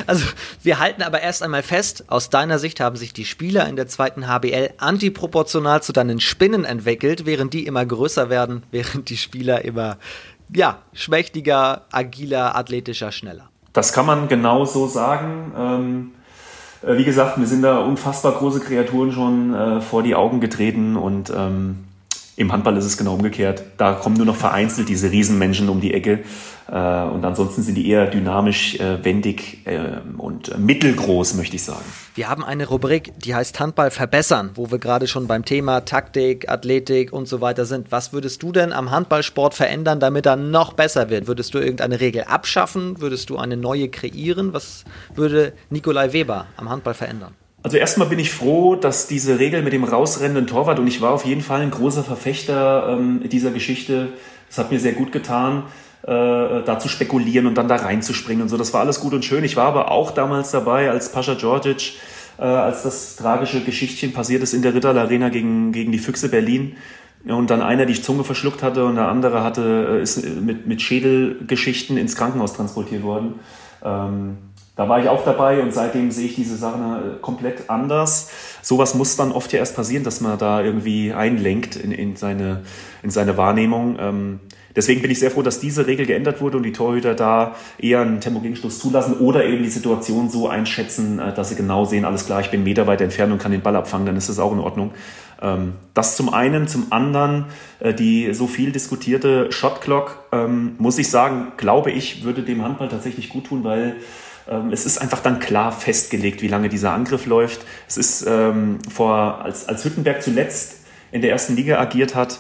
Also wir halten aber erst einmal fest, aus deiner Sicht haben sich die Spieler in der zweiten HBL antiproportional zu deinen Spinnen entwickelt, während die immer größer werden, während die Spieler immer ja, schmächtiger, agiler, athletischer, schneller. Das kann man genau so sagen. Ähm, äh, wie gesagt, mir sind da unfassbar große Kreaturen schon äh, vor die Augen getreten und ähm, im Handball ist es genau umgekehrt. Da kommen nur noch vereinzelt diese Riesenmenschen um die Ecke. Äh, und ansonsten sind die eher dynamisch, äh, wendig äh, und mittelgroß, möchte ich sagen. Wir haben eine Rubrik, die heißt Handball verbessern, wo wir gerade schon beim Thema Taktik, Athletik und so weiter sind. Was würdest du denn am Handballsport verändern, damit er noch besser wird? Würdest du irgendeine Regel abschaffen? Würdest du eine neue kreieren? Was würde Nikolai Weber am Handball verändern? Also erstmal bin ich froh, dass diese Regel mit dem rausrennenden Torwart und ich war auf jeden Fall ein großer Verfechter ähm, dieser Geschichte. Das hat mir sehr gut getan, äh, da zu spekulieren und dann da reinzuspringen und so. Das war alles gut und schön. Ich war aber auch damals dabei, als Pascha Djordjic, äh, als das tragische Geschichtchen passiert ist in der Ritterl Arena gegen, gegen die Füchse Berlin. Und dann einer die Zunge verschluckt hatte und der andere hatte, äh, ist mit, mit Schädelgeschichten ins Krankenhaus transportiert worden. Ähm, da war ich auch dabei und seitdem sehe ich diese Sachen äh, komplett anders. Sowas muss dann oft ja erst passieren, dass man da irgendwie einlenkt in, in, seine, in seine Wahrnehmung. Ähm, deswegen bin ich sehr froh, dass diese Regel geändert wurde und die Torhüter da eher einen Tempogegenstoß zulassen oder eben die Situation so einschätzen, äh, dass sie genau sehen, alles klar, ich bin Meter weit entfernt und kann den Ball abfangen, dann ist das auch in Ordnung. Ähm, das zum einen, zum anderen äh, die so viel diskutierte Shotclock, ähm, muss ich sagen, glaube ich, würde dem Handball tatsächlich gut tun, weil es ist einfach dann klar festgelegt, wie lange dieser Angriff läuft. Es ist ähm, vor, als, als Hüttenberg zuletzt in der ersten Liga agiert hat,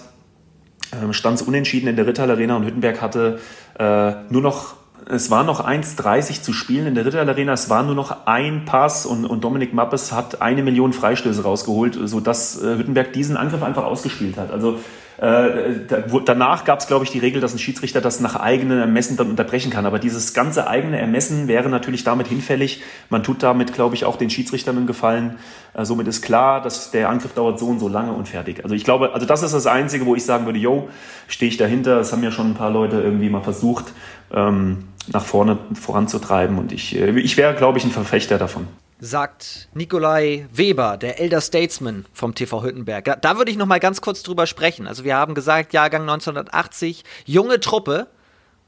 ähm, stand es unentschieden in der Rittal Arena und Hüttenberg hatte äh, nur noch es war noch 1,30 zu spielen in der Rittal Arena. Es war nur noch ein Pass und, und Dominik Mappes hat eine Million Freistöße rausgeholt, sodass äh, Hüttenberg diesen Angriff einfach ausgespielt hat. Also danach gab es, glaube ich, die Regel, dass ein Schiedsrichter das nach eigenem Ermessen dann unterbrechen kann. Aber dieses ganze eigene Ermessen wäre natürlich damit hinfällig. Man tut damit, glaube ich, auch den Schiedsrichtern einen Gefallen. Äh, somit ist klar, dass der Angriff dauert so und so lange und fertig. Also ich glaube, also das ist das Einzige, wo ich sagen würde, yo, stehe ich dahinter. Das haben ja schon ein paar Leute irgendwie mal versucht, ähm, nach vorne voranzutreiben. Und ich, äh, ich wäre, glaube ich, ein Verfechter davon sagt Nikolai Weber, der Elder Statesman vom TV Hüttenberg. Da, da würde ich noch mal ganz kurz drüber sprechen. Also wir haben gesagt, Jahrgang 1980, junge Truppe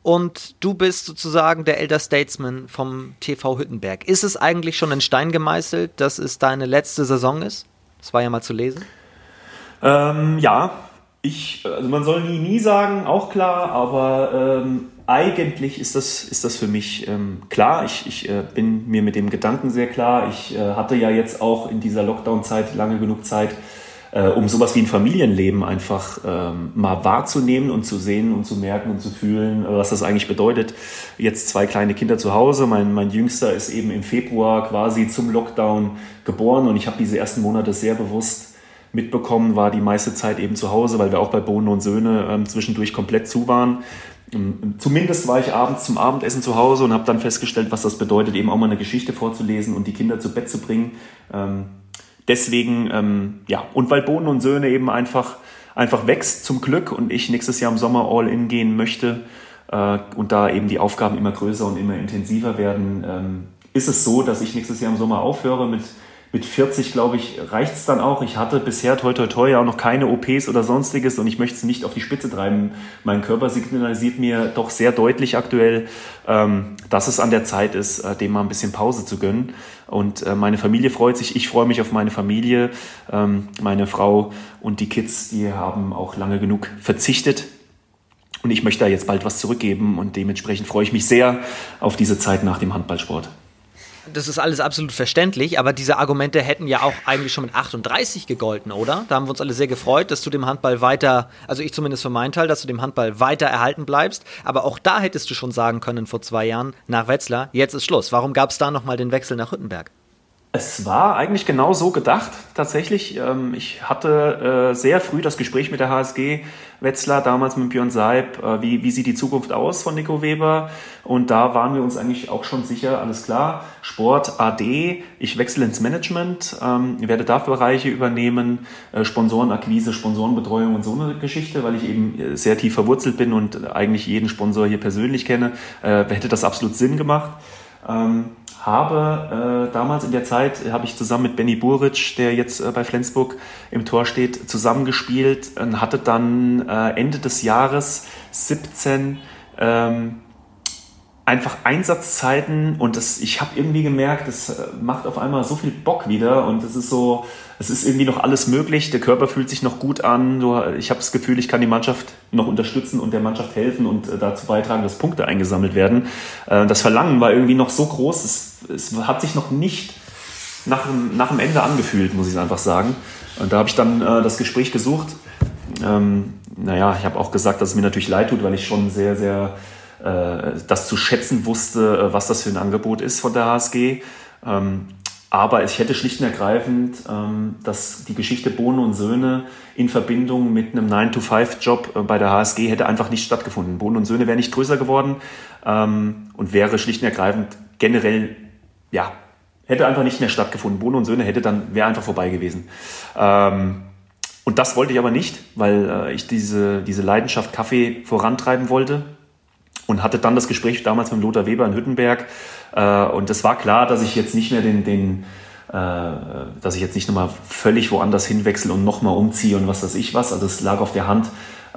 und du bist sozusagen der Elder Statesman vom TV Hüttenberg. Ist es eigentlich schon in Stein gemeißelt, dass es deine letzte Saison ist? Das war ja mal zu lesen. Ähm, ja, ich, also man soll nie, nie sagen, auch klar, aber ähm, eigentlich ist das, ist das für mich ähm, klar. Ich, ich äh, bin mir mit dem Gedanken sehr klar. Ich äh, hatte ja jetzt auch in dieser Lockdown-Zeit lange genug Zeit, äh, um sowas wie ein Familienleben einfach ähm, mal wahrzunehmen und zu sehen und zu merken und zu fühlen, was das eigentlich bedeutet. Jetzt zwei kleine Kinder zu Hause. Mein, mein Jüngster ist eben im Februar quasi zum Lockdown geboren und ich habe diese ersten Monate sehr bewusst mitbekommen, war die meiste Zeit eben zu Hause, weil wir auch bei Bohnen und Söhne ähm, zwischendurch komplett zu waren. Zumindest war ich abends zum Abendessen zu Hause und habe dann festgestellt, was das bedeutet, eben auch mal eine Geschichte vorzulesen und die Kinder zu Bett zu bringen. Ähm, deswegen, ähm, ja, und weil Bohnen und Söhne eben einfach, einfach wächst zum Glück und ich nächstes Jahr im Sommer all in gehen möchte äh, und da eben die Aufgaben immer größer und immer intensiver werden, ähm, ist es so, dass ich nächstes Jahr im Sommer aufhöre mit mit 40, glaube ich, reicht es dann auch. Ich hatte bisher toi toi toi auch noch keine OPs oder sonstiges und ich möchte es nicht auf die Spitze treiben. Mein Körper signalisiert mir doch sehr deutlich aktuell, ähm, dass es an der Zeit ist, äh, dem mal ein bisschen Pause zu gönnen. Und äh, meine Familie freut sich, ich freue mich auf meine Familie. Ähm, meine Frau und die Kids, die haben auch lange genug verzichtet. Und ich möchte da jetzt bald was zurückgeben und dementsprechend freue ich mich sehr auf diese Zeit nach dem Handballsport das ist alles absolut verständlich, aber diese Argumente hätten ja auch eigentlich schon mit 38 gegolten, oder? Da haben wir uns alle sehr gefreut, dass du dem Handball weiter, also ich zumindest für meinen Teil, dass du dem Handball weiter erhalten bleibst. Aber auch da hättest du schon sagen können vor zwei Jahren nach Wetzlar, jetzt ist Schluss. Warum gab es da nochmal den Wechsel nach Hüttenberg? Es war eigentlich genau so gedacht, tatsächlich. Ähm, ich hatte äh, sehr früh das Gespräch mit der HSG Wetzlar, damals mit Björn Seib, äh, wie, wie sieht die Zukunft aus von Nico Weber? Und da waren wir uns eigentlich auch schon sicher, alles klar, Sport AD, ich wechsle ins Management, ähm, werde da Bereiche übernehmen, äh, Sponsorenakquise, Sponsorenbetreuung und so eine Geschichte, weil ich eben sehr tief verwurzelt bin und eigentlich jeden Sponsor hier persönlich kenne, hätte das absolut Sinn gemacht. Ähm, habe äh, damals in der Zeit, habe ich zusammen mit Benny Buric, der jetzt äh, bei Flensburg im Tor steht, zusammengespielt und hatte dann äh, Ende des Jahres 17 ähm, einfach Einsatzzeiten und das, ich habe irgendwie gemerkt, das äh, macht auf einmal so viel Bock wieder und es ist so, es ist irgendwie noch alles möglich, der Körper fühlt sich noch gut an, ich habe das Gefühl, ich kann die Mannschaft noch unterstützen und der Mannschaft helfen und äh, dazu beitragen, dass Punkte eingesammelt werden. Äh, das Verlangen war irgendwie noch so groß, es, es hat sich noch nicht nach, nach dem Ende angefühlt, muss ich einfach sagen. Und da habe ich dann das Gespräch gesucht. Ähm, naja, ich habe auch gesagt, dass es mir natürlich leid tut, weil ich schon sehr, sehr das zu schätzen wusste, äh, was das für ein Angebot ist von der HSG. Ähm, aber ich hätte schlicht und ergreifend, ähm, dass die Geschichte Bohne und Söhne in Verbindung mit einem 9-to-5-Job äh, bei der HSG hätte einfach nicht stattgefunden. Bohne und Söhne wäre nicht größer geworden ähm, und wäre schlicht und ergreifend generell, ja, hätte einfach nicht mehr stattgefunden. Bohne und Söhne hätte dann, wäre einfach vorbei gewesen. und das wollte ich aber nicht, weil ich diese, diese Leidenschaft Kaffee vorantreiben wollte und hatte dann das Gespräch damals mit Lothar Weber in Hüttenberg. Äh, und es war klar, dass ich jetzt nicht mehr den, den äh, dass ich jetzt nicht nochmal völlig woanders hinwechsel und nochmal umziehe und was weiß ich was. Also es lag auf der Hand.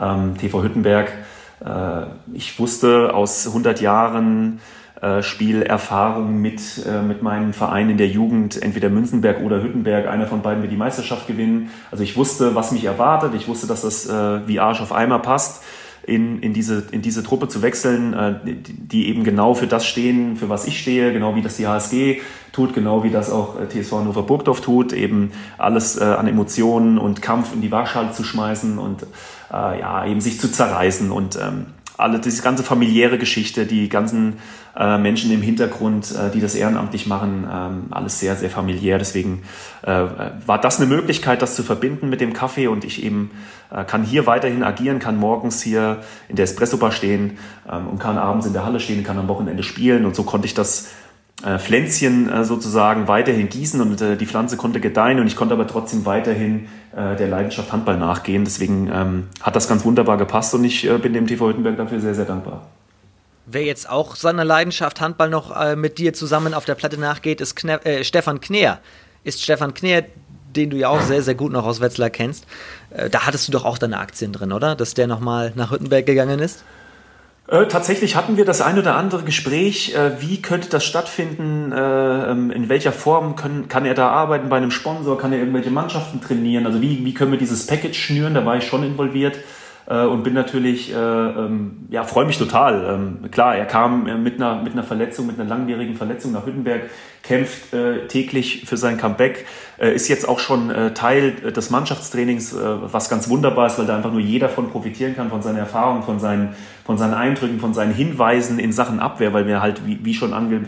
Ähm, TV Hüttenberg. Äh, ich wusste aus 100 Jahren äh, Spielerfahrung mit, äh, mit meinem Verein in der Jugend, entweder Münzenberg oder Hüttenberg, einer von beiden wird die Meisterschaft gewinnen. Also ich wusste, was mich erwartet. Ich wusste, dass das äh, wie Arsch auf Eimer passt in, in, diese, in diese Truppe zu wechseln, äh, die, die, eben genau für das stehen, für was ich stehe, genau wie das die HSG tut, genau wie das auch äh, TSV Hannover Burgdorf tut, eben alles äh, an Emotionen und Kampf in die Waagschale zu schmeißen und äh, ja, eben sich zu zerreißen und ähm, alle, diese ganze familiäre Geschichte, die ganzen äh, Menschen im Hintergrund, äh, die das ehrenamtlich machen, ähm, alles sehr, sehr familiär. Deswegen äh, war das eine Möglichkeit, das zu verbinden mit dem Kaffee und ich eben äh, kann hier weiterhin agieren, kann morgens hier in der Espresso-Bar stehen ähm, und kann abends in der Halle stehen, kann am Wochenende spielen und so konnte ich das äh, Pflänzchen äh, sozusagen weiterhin gießen und die Pflanze konnte gedeihen und ich konnte aber trotzdem weiterhin der Leidenschaft Handball nachgehen. Deswegen ähm, hat das ganz wunderbar gepasst und ich bin dem TV Hüttenberg dafür sehr, sehr dankbar. Wer jetzt auch seiner Leidenschaft Handball noch äh, mit dir zusammen auf der Platte nachgeht, ist Kne Stefan Kneer. Ist Stefan Kneer, den du ja auch sehr, sehr gut noch aus Wetzlar kennst. da hattest du doch auch deine Aktien drin, oder? Dass der nochmal nach Hüttenberg gegangen ist? Äh, tatsächlich hatten wir das ein oder andere Gespräch. Äh, wie könnte das stattfinden? Äh, ähm, in welcher Form können, kann er da arbeiten bei einem Sponsor? Kann er irgendwelche Mannschaften trainieren? Also wie, wie können wir dieses Package schnüren? Da war ich schon involviert äh, und bin natürlich, äh, ähm, ja, freue mich total. Ähm, klar, er kam äh, mit einer, mit einer Verletzung, mit einer langjährigen Verletzung nach Hüttenberg, kämpft äh, täglich für sein Comeback, äh, ist jetzt auch schon Teil des Mannschaftstrainings, was ganz wunderbar ist, weil da einfach nur jeder von profitieren kann, von seiner Erfahrung, von seinen, von seinen Eindrücken, von seinen Hinweisen in Sachen Abwehr, weil wir halt, wie, wie schon ange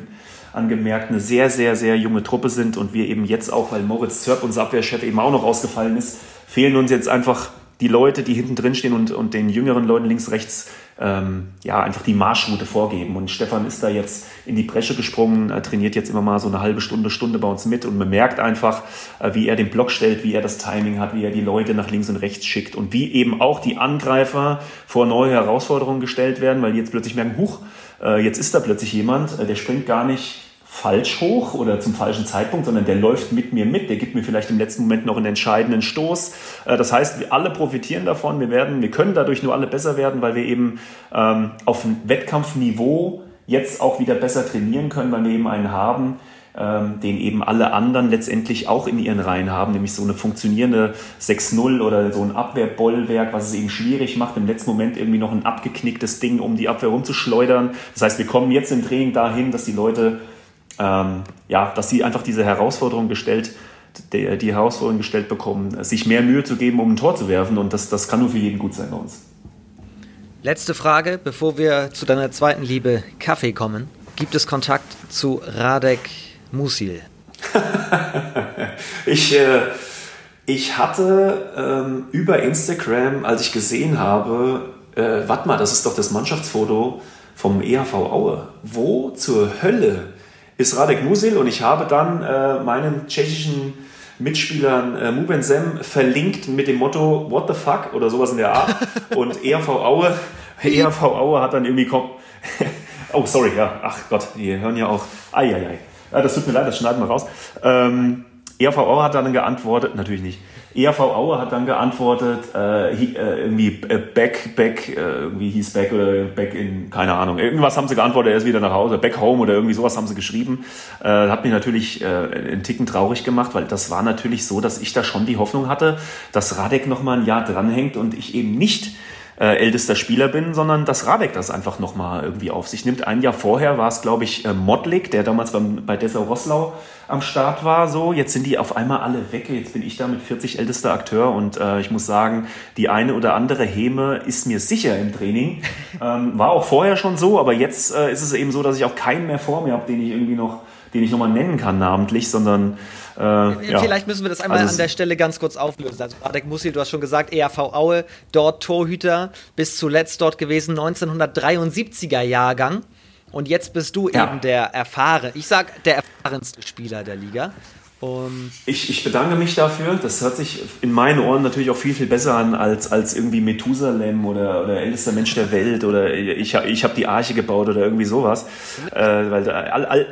angemerkt, eine sehr, sehr, sehr junge Truppe sind und wir eben jetzt auch, weil Moritz Zörp, unser Abwehrchef, eben auch noch ausgefallen ist, fehlen uns jetzt einfach die Leute, die hinten drin stehen und, und den jüngeren Leuten links, rechts ähm, ja, einfach die Marschroute vorgeben. Und Stefan ist da jetzt in die Bresche gesprungen, äh, trainiert jetzt immer mal so eine halbe Stunde, Stunde bei uns mit und man merkt einfach, äh, wie er den Block stellt, wie er das Timing hat, wie er die Leute nach links und rechts schickt und wie eben auch die Angreifer vor neue Herausforderungen gestellt werden, weil die jetzt plötzlich merken, huch, äh, jetzt ist da plötzlich jemand, äh, der springt gar nicht falsch hoch oder zum falschen Zeitpunkt, sondern der läuft mit mir mit. Der gibt mir vielleicht im letzten Moment noch einen entscheidenden Stoß. Äh, das heißt, wir alle profitieren davon. Wir werden, wir können dadurch nur alle besser werden, weil wir eben ähm, auf Wettkampfniveau jetzt auch wieder besser trainieren können, weil wir eben einen haben, ähm, den eben alle anderen letztendlich auch in ihren Reihen haben, nämlich so eine funktionierende 6-0 oder so ein Abwehrbollwerk, was es eben schwierig macht, im letzten Moment irgendwie noch ein abgeknicktes Ding, um die Abwehr rumzuschleudern. Das heißt, wir kommen jetzt im Training dahin, dass die Leute ähm, ja, dass sie einfach diese Herausforderung gestellt, die, die Herausforderung gestellt bekommen, sich mehr Mühe zu geben, um ein Tor zu werfen. Und das, das kann nur für jeden gut sein bei uns. Letzte Frage, bevor wir zu deiner zweiten Liebe Kaffee kommen. Gibt es Kontakt zu Radek Musil? ich, äh, ich hatte ähm, über Instagram, als ich gesehen habe, äh, warte mal, das ist doch das Mannschaftsfoto vom EHV Aue. Wo zur Hölle ist Radek Musil und ich habe dann äh, meinen tschechischen Mitspielern äh, Muben Sem verlinkt mit dem Motto What the fuck oder sowas in der Art und ERV Aue, ERV Aue hat dann irgendwie kommt oh sorry, ja, ach Gott, die hören ja auch, eieiei. Ja, das tut mir leid, das schneiden wir raus. Ähm, ERV Aue hat dann geantwortet, natürlich nicht. ERV Aue hat dann geantwortet, äh, äh, irgendwie äh, back, back, äh, irgendwie hieß back oder back in, keine Ahnung. Irgendwas haben sie geantwortet, er ist wieder nach Hause, back home oder irgendwie sowas haben sie geschrieben. Hat mich natürlich äh, einen Ticken traurig gemacht, weil das war natürlich so, dass ich da schon die Hoffnung hatte, dass Radek noch mal ein Jahr dranhängt und ich eben nicht äh, ältester Spieler bin, sondern dass Radek das einfach nochmal irgendwie auf sich nimmt. Ein Jahr vorher war es, glaube ich, äh, Modlik, der damals beim, bei Dessau Rosslau am Start war. So, jetzt sind die auf einmal alle weg. Jetzt bin ich da mit 40 ältester Akteur und äh, ich muss sagen, die eine oder andere Häme ist mir sicher im Training. Ähm, war auch vorher schon so, aber jetzt äh, ist es eben so, dass ich auch keinen mehr vor mir habe, den ich irgendwie noch, den ich nochmal nennen kann namentlich, sondern äh, ja. Vielleicht müssen wir das einmal also an der Stelle ganz kurz auflösen. Also Radek Musil, du hast schon gesagt, ERV Aue, dort Torhüter, bis zuletzt dort gewesen, 1973er Jahrgang. Und jetzt bist du ja. eben der erfahrene, ich sag der erfahrenste Spieler der Liga. Und ich, ich bedanke mich dafür. Das hört sich in meinen Ohren natürlich auch viel, viel besser an als, als irgendwie Methusalem oder, oder ältester Mensch der Welt oder ich, ich habe die Arche gebaut oder irgendwie sowas. Äh, weil all, all,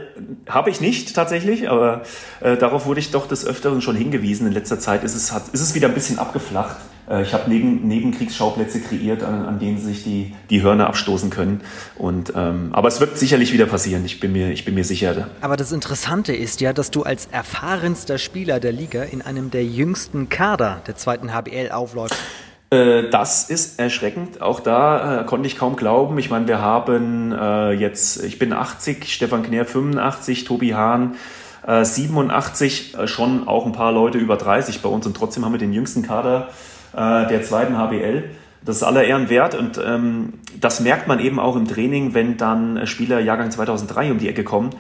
habe ich nicht tatsächlich, aber äh, darauf wurde ich doch des Öfteren schon hingewiesen. In letzter Zeit ist es, hat, ist es wieder ein bisschen abgeflacht. Äh, ich habe neben, Nebenkriegsschauplätze kreiert, an, an denen sich die, die Hörner abstoßen können. Und, ähm, aber es wird sicherlich wieder passieren, ich bin, mir, ich bin mir sicher. Aber das Interessante ist ja, dass du als erfahrenster Spieler der Liga in einem der jüngsten Kader der zweiten HBL aufläufst. Äh, das ist erschreckend. Auch da äh, konnte ich kaum glauben. Ich meine, wir haben äh, jetzt, ich bin 80, Stefan Knär 85, Tobi Hahn 87, äh, schon auch ein paar Leute über 30 bei uns und trotzdem haben wir den jüngsten Kader äh, der zweiten HBL. Das ist aller Ehren wert und ähm, das merkt man eben auch im Training, wenn dann Spieler Jahrgang 2003 um die Ecke kommen.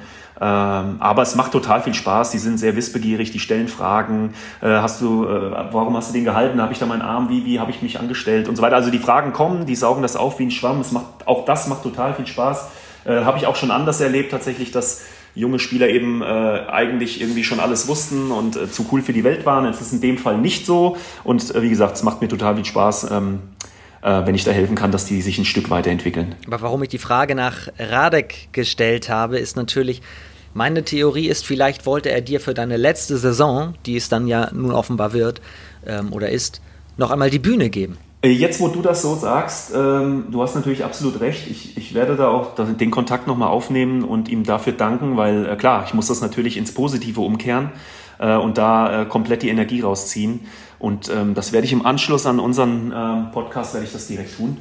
Ähm, aber es macht total viel Spaß. Die sind sehr wissbegierig, die stellen Fragen. Äh, hast du, äh, warum hast du den gehalten? Habe ich da meinen Arm? Wie, wie habe ich mich angestellt? Und so weiter. Also die Fragen kommen, die saugen das auf wie ein Schwamm. Es macht, auch das macht total viel Spaß. Äh, habe ich auch schon anders erlebt tatsächlich, dass junge Spieler eben äh, eigentlich irgendwie schon alles wussten und äh, zu cool für die Welt waren. Es ist in dem Fall nicht so. Und äh, wie gesagt, es macht mir total viel Spaß, ähm, äh, wenn ich da helfen kann, dass die sich ein Stück weiterentwickeln. Aber warum ich die Frage nach Radek gestellt habe, ist natürlich, meine Theorie ist, vielleicht wollte er dir für deine letzte Saison, die es dann ja nun offenbar wird ähm, oder ist, noch einmal die Bühne geben. Äh, jetzt, wo du das so sagst, ähm, du hast natürlich absolut recht. Ich, ich werde da auch den Kontakt nochmal aufnehmen und ihm dafür danken, weil äh, klar, ich muss das natürlich ins Positive umkehren äh, und da äh, komplett die Energie rausziehen. Und ähm, das werde ich im Anschluss an unseren ähm, Podcast, werde ich das direkt tun.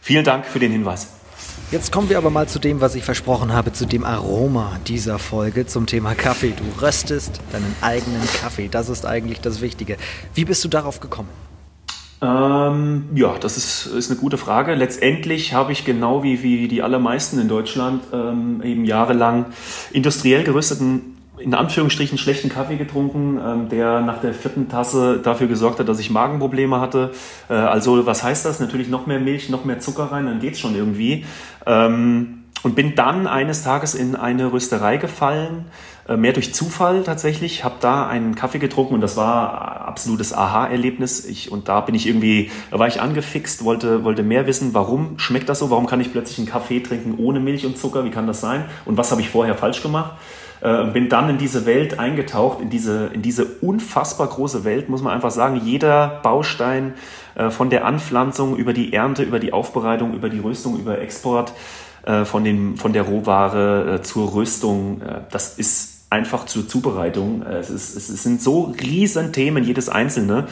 Vielen Dank für den Hinweis. Jetzt kommen wir aber mal zu dem, was ich versprochen habe, zu dem Aroma dieser Folge, zum Thema Kaffee. Du röstest deinen eigenen Kaffee. Das ist eigentlich das Wichtige. Wie bist du darauf gekommen? Ähm, ja, das ist, ist eine gute Frage. Letztendlich habe ich genau wie, wie die allermeisten in Deutschland ähm, eben jahrelang industriell gerüsteten, in Anführungsstrichen schlechten Kaffee getrunken, ähm, der nach der vierten Tasse dafür gesorgt hat, dass ich Magenprobleme hatte. Äh, also was heißt das? Natürlich noch mehr Milch, noch mehr Zucker rein, dann geht's schon irgendwie. Ähm, und bin dann eines Tages in eine Rösterei gefallen, mehr durch Zufall tatsächlich, habe da einen Kaffee getrunken und das war absolutes Aha-Erlebnis. Ich, und da bin ich irgendwie, da war ich angefixt, wollte, wollte mehr wissen, warum schmeckt das so, warum kann ich plötzlich einen Kaffee trinken ohne Milch und Zucker, wie kann das sein und was habe ich vorher falsch gemacht. Äh, bin dann in diese Welt eingetaucht, in diese, in diese unfassbar große Welt, muss man einfach sagen. Jeder Baustein äh, von der Anpflanzung über die Ernte, über die Aufbereitung, über die Rüstung, über Export, äh, von, dem, von der Rohware äh, zur Rüstung, äh, das ist einfach zur Zubereitung. Es, ist, es sind so riesen Themen, jedes einzelne.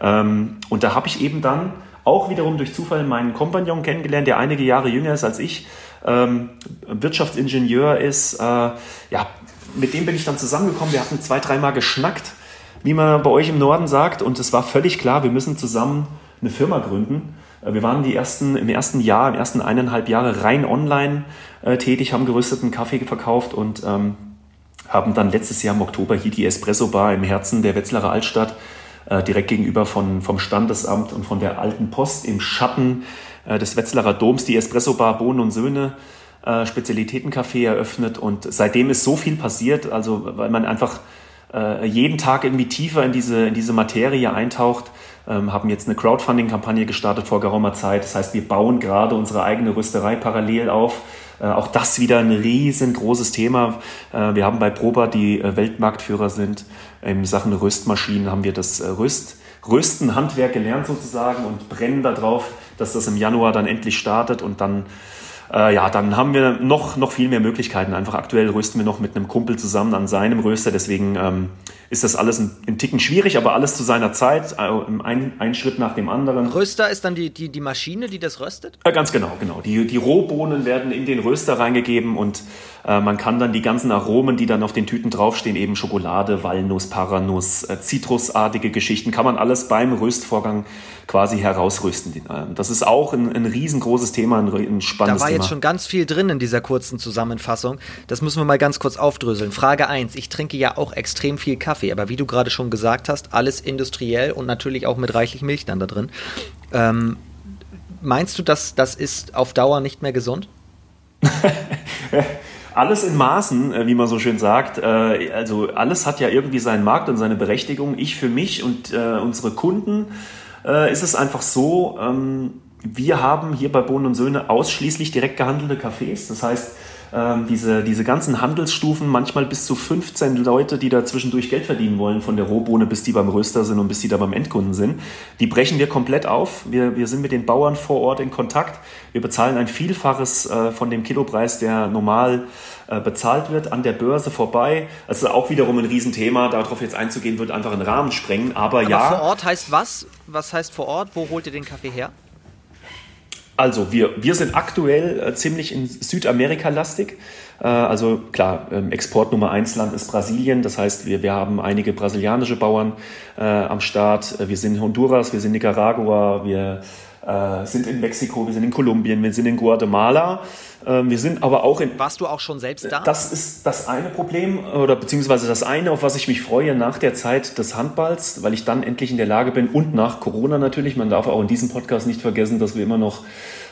Ähm, und da habe ich eben dann auch wiederum durch Zufall meinen Kompagnon kennengelernt, der einige Jahre jünger ist als ich, ähm, Wirtschaftsingenieur ist. Äh, ja, mit dem bin ich dann zusammengekommen. Wir hatten zwei, dreimal geschnackt, wie man bei euch im Norden sagt. Und es war völlig klar, wir müssen zusammen eine Firma gründen. Äh, wir waren die ersten, im ersten Jahr, im ersten eineinhalb Jahre rein online äh, tätig, haben gerüsteten Kaffee verkauft und ähm, haben dann letztes Jahr im Oktober hier die Espresso Bar im Herzen der Wetzlarer Altstadt, äh, direkt gegenüber von, vom Standesamt und von der Alten Post im Schatten äh, des Wetzlarer Doms, die Espresso Bar Bohnen und Söhne, äh, Spezialitätencafé eröffnet. Und seitdem ist so viel passiert, also weil man einfach äh, jeden Tag irgendwie tiefer in diese, in diese Materie eintaucht, ähm, haben jetzt eine Crowdfunding-Kampagne gestartet vor geraumer Zeit. Das heißt, wir bauen gerade unsere eigene Rüsterei parallel auf auch das wieder ein riesengroßes Thema. Äh, wir haben bei Proba, die äh, Weltmarktführer sind, in Sachen Röstmaschinen haben wir das Röst, Röstenhandwerk gelernt sozusagen und brennen darauf, dass das im Januar dann endlich startet und dann äh, ja, dann haben wir noch, noch viel mehr Möglichkeiten. Einfach aktuell rösten wir noch mit einem Kumpel zusammen an seinem Röster, deswegen ähm, ist das alles ein, ein Ticken schwierig, aber alles zu seiner Zeit, äh, ein, ein Schritt nach dem anderen. Röster ist dann die, die, die Maschine, die das röstet? Äh, ganz genau, genau. Die, die Rohbohnen werden in den Röster reingegeben und äh, man kann dann die ganzen Aromen, die dann auf den Tüten draufstehen, eben Schokolade, Walnuss, Paranuss, äh, zitrusartige Geschichten, kann man alles beim Röstvorgang quasi herausrüsten. Äh, das ist auch ein, ein riesengroßes Thema, ein, ein spannendes Thema. Da war Thema. jetzt schon ganz viel drin in dieser kurzen Zusammenfassung. Das müssen wir mal ganz kurz aufdröseln. Frage 1. Ich trinke ja auch extrem viel Kaffee, aber wie du gerade schon gesagt hast, alles industriell und natürlich auch mit reichlich Milch dann da drin. Ähm, meinst du, dass das ist auf Dauer nicht mehr gesund? alles in Maßen, äh, wie man so schön sagt. Äh, also alles hat ja irgendwie seinen Markt und seine Berechtigung. Ich für mich und äh, unsere Kunden ist es einfach so, ähm, wir haben hier bei Bohnen und Söhne ausschließlich direkt gehandelte Cafés. Das heißt, ähm, diese, diese ganzen Handelsstufen, manchmal bis zu 15 Leute, die da zwischendurch Geld verdienen wollen, von der Rohbohne bis die beim Röster sind und bis die da beim Endkunden sind, die brechen wir komplett auf. Wir, wir sind mit den Bauern vor Ort in Kontakt. Wir bezahlen ein Vielfaches äh, von dem Kilopreis, der normal äh, bezahlt wird, an der Börse vorbei. Das ist auch wiederum ein Riesenthema. Darauf jetzt einzugehen, wird einfach einen Rahmen sprengen. Aber, Aber ja. Vor Ort heißt was? Was heißt vor Ort? Wo holt ihr den Kaffee her? Also wir, wir sind aktuell äh, ziemlich in Südamerika lastig. Äh, also klar, ähm, Export Nummer 1 Land ist Brasilien. Das heißt, wir, wir haben einige brasilianische Bauern äh, am Start. Wir sind in Honduras, wir sind in Nicaragua, wir äh, sind in Mexiko, wir sind in Kolumbien, wir sind in Guatemala. Ähm, wir sind aber auch in. Warst du auch schon selbst da? Das ist das eine Problem oder beziehungsweise das eine, auf was ich mich freue nach der Zeit des Handballs, weil ich dann endlich in der Lage bin und nach Corona natürlich. Man darf auch in diesem Podcast nicht vergessen, dass wir immer noch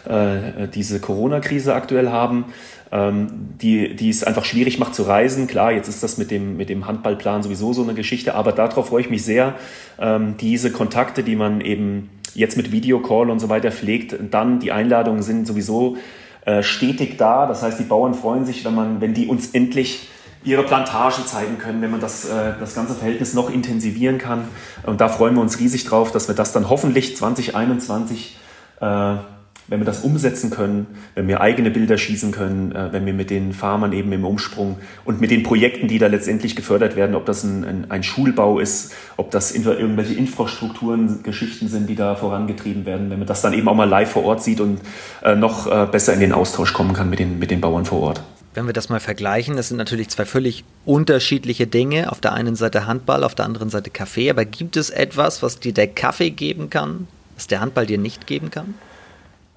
äh, diese Corona-Krise aktuell haben. Ähm, die, die es einfach schwierig macht zu reisen. Klar, jetzt ist das mit dem, mit dem Handballplan sowieso so eine Geschichte, aber darauf freue ich mich sehr, ähm, diese Kontakte, die man eben jetzt mit Videocall und so weiter pflegt, dann die Einladungen sind sowieso äh, stetig da. Das heißt, die Bauern freuen sich, wenn, man, wenn die uns endlich ihre Plantage zeigen können, wenn man das, äh, das ganze Verhältnis noch intensivieren kann. Und da freuen wir uns riesig drauf, dass wir das dann hoffentlich 2021 äh, wenn wir das umsetzen können, wenn wir eigene Bilder schießen können, äh, wenn wir mit den Farmern eben im Umsprung und mit den Projekten, die da letztendlich gefördert werden, ob das ein, ein, ein Schulbau ist, ob das irgendwelche Infrastrukturen, Geschichten sind, die da vorangetrieben werden, wenn man das dann eben auch mal live vor Ort sieht und äh, noch äh, besser in den Austausch kommen kann mit den, mit den Bauern vor Ort. Wenn wir das mal vergleichen, das sind natürlich zwei völlig unterschiedliche Dinge. Auf der einen Seite Handball, auf der anderen Seite Kaffee. Aber gibt es etwas, was dir der Kaffee geben kann, was der Handball dir nicht geben kann?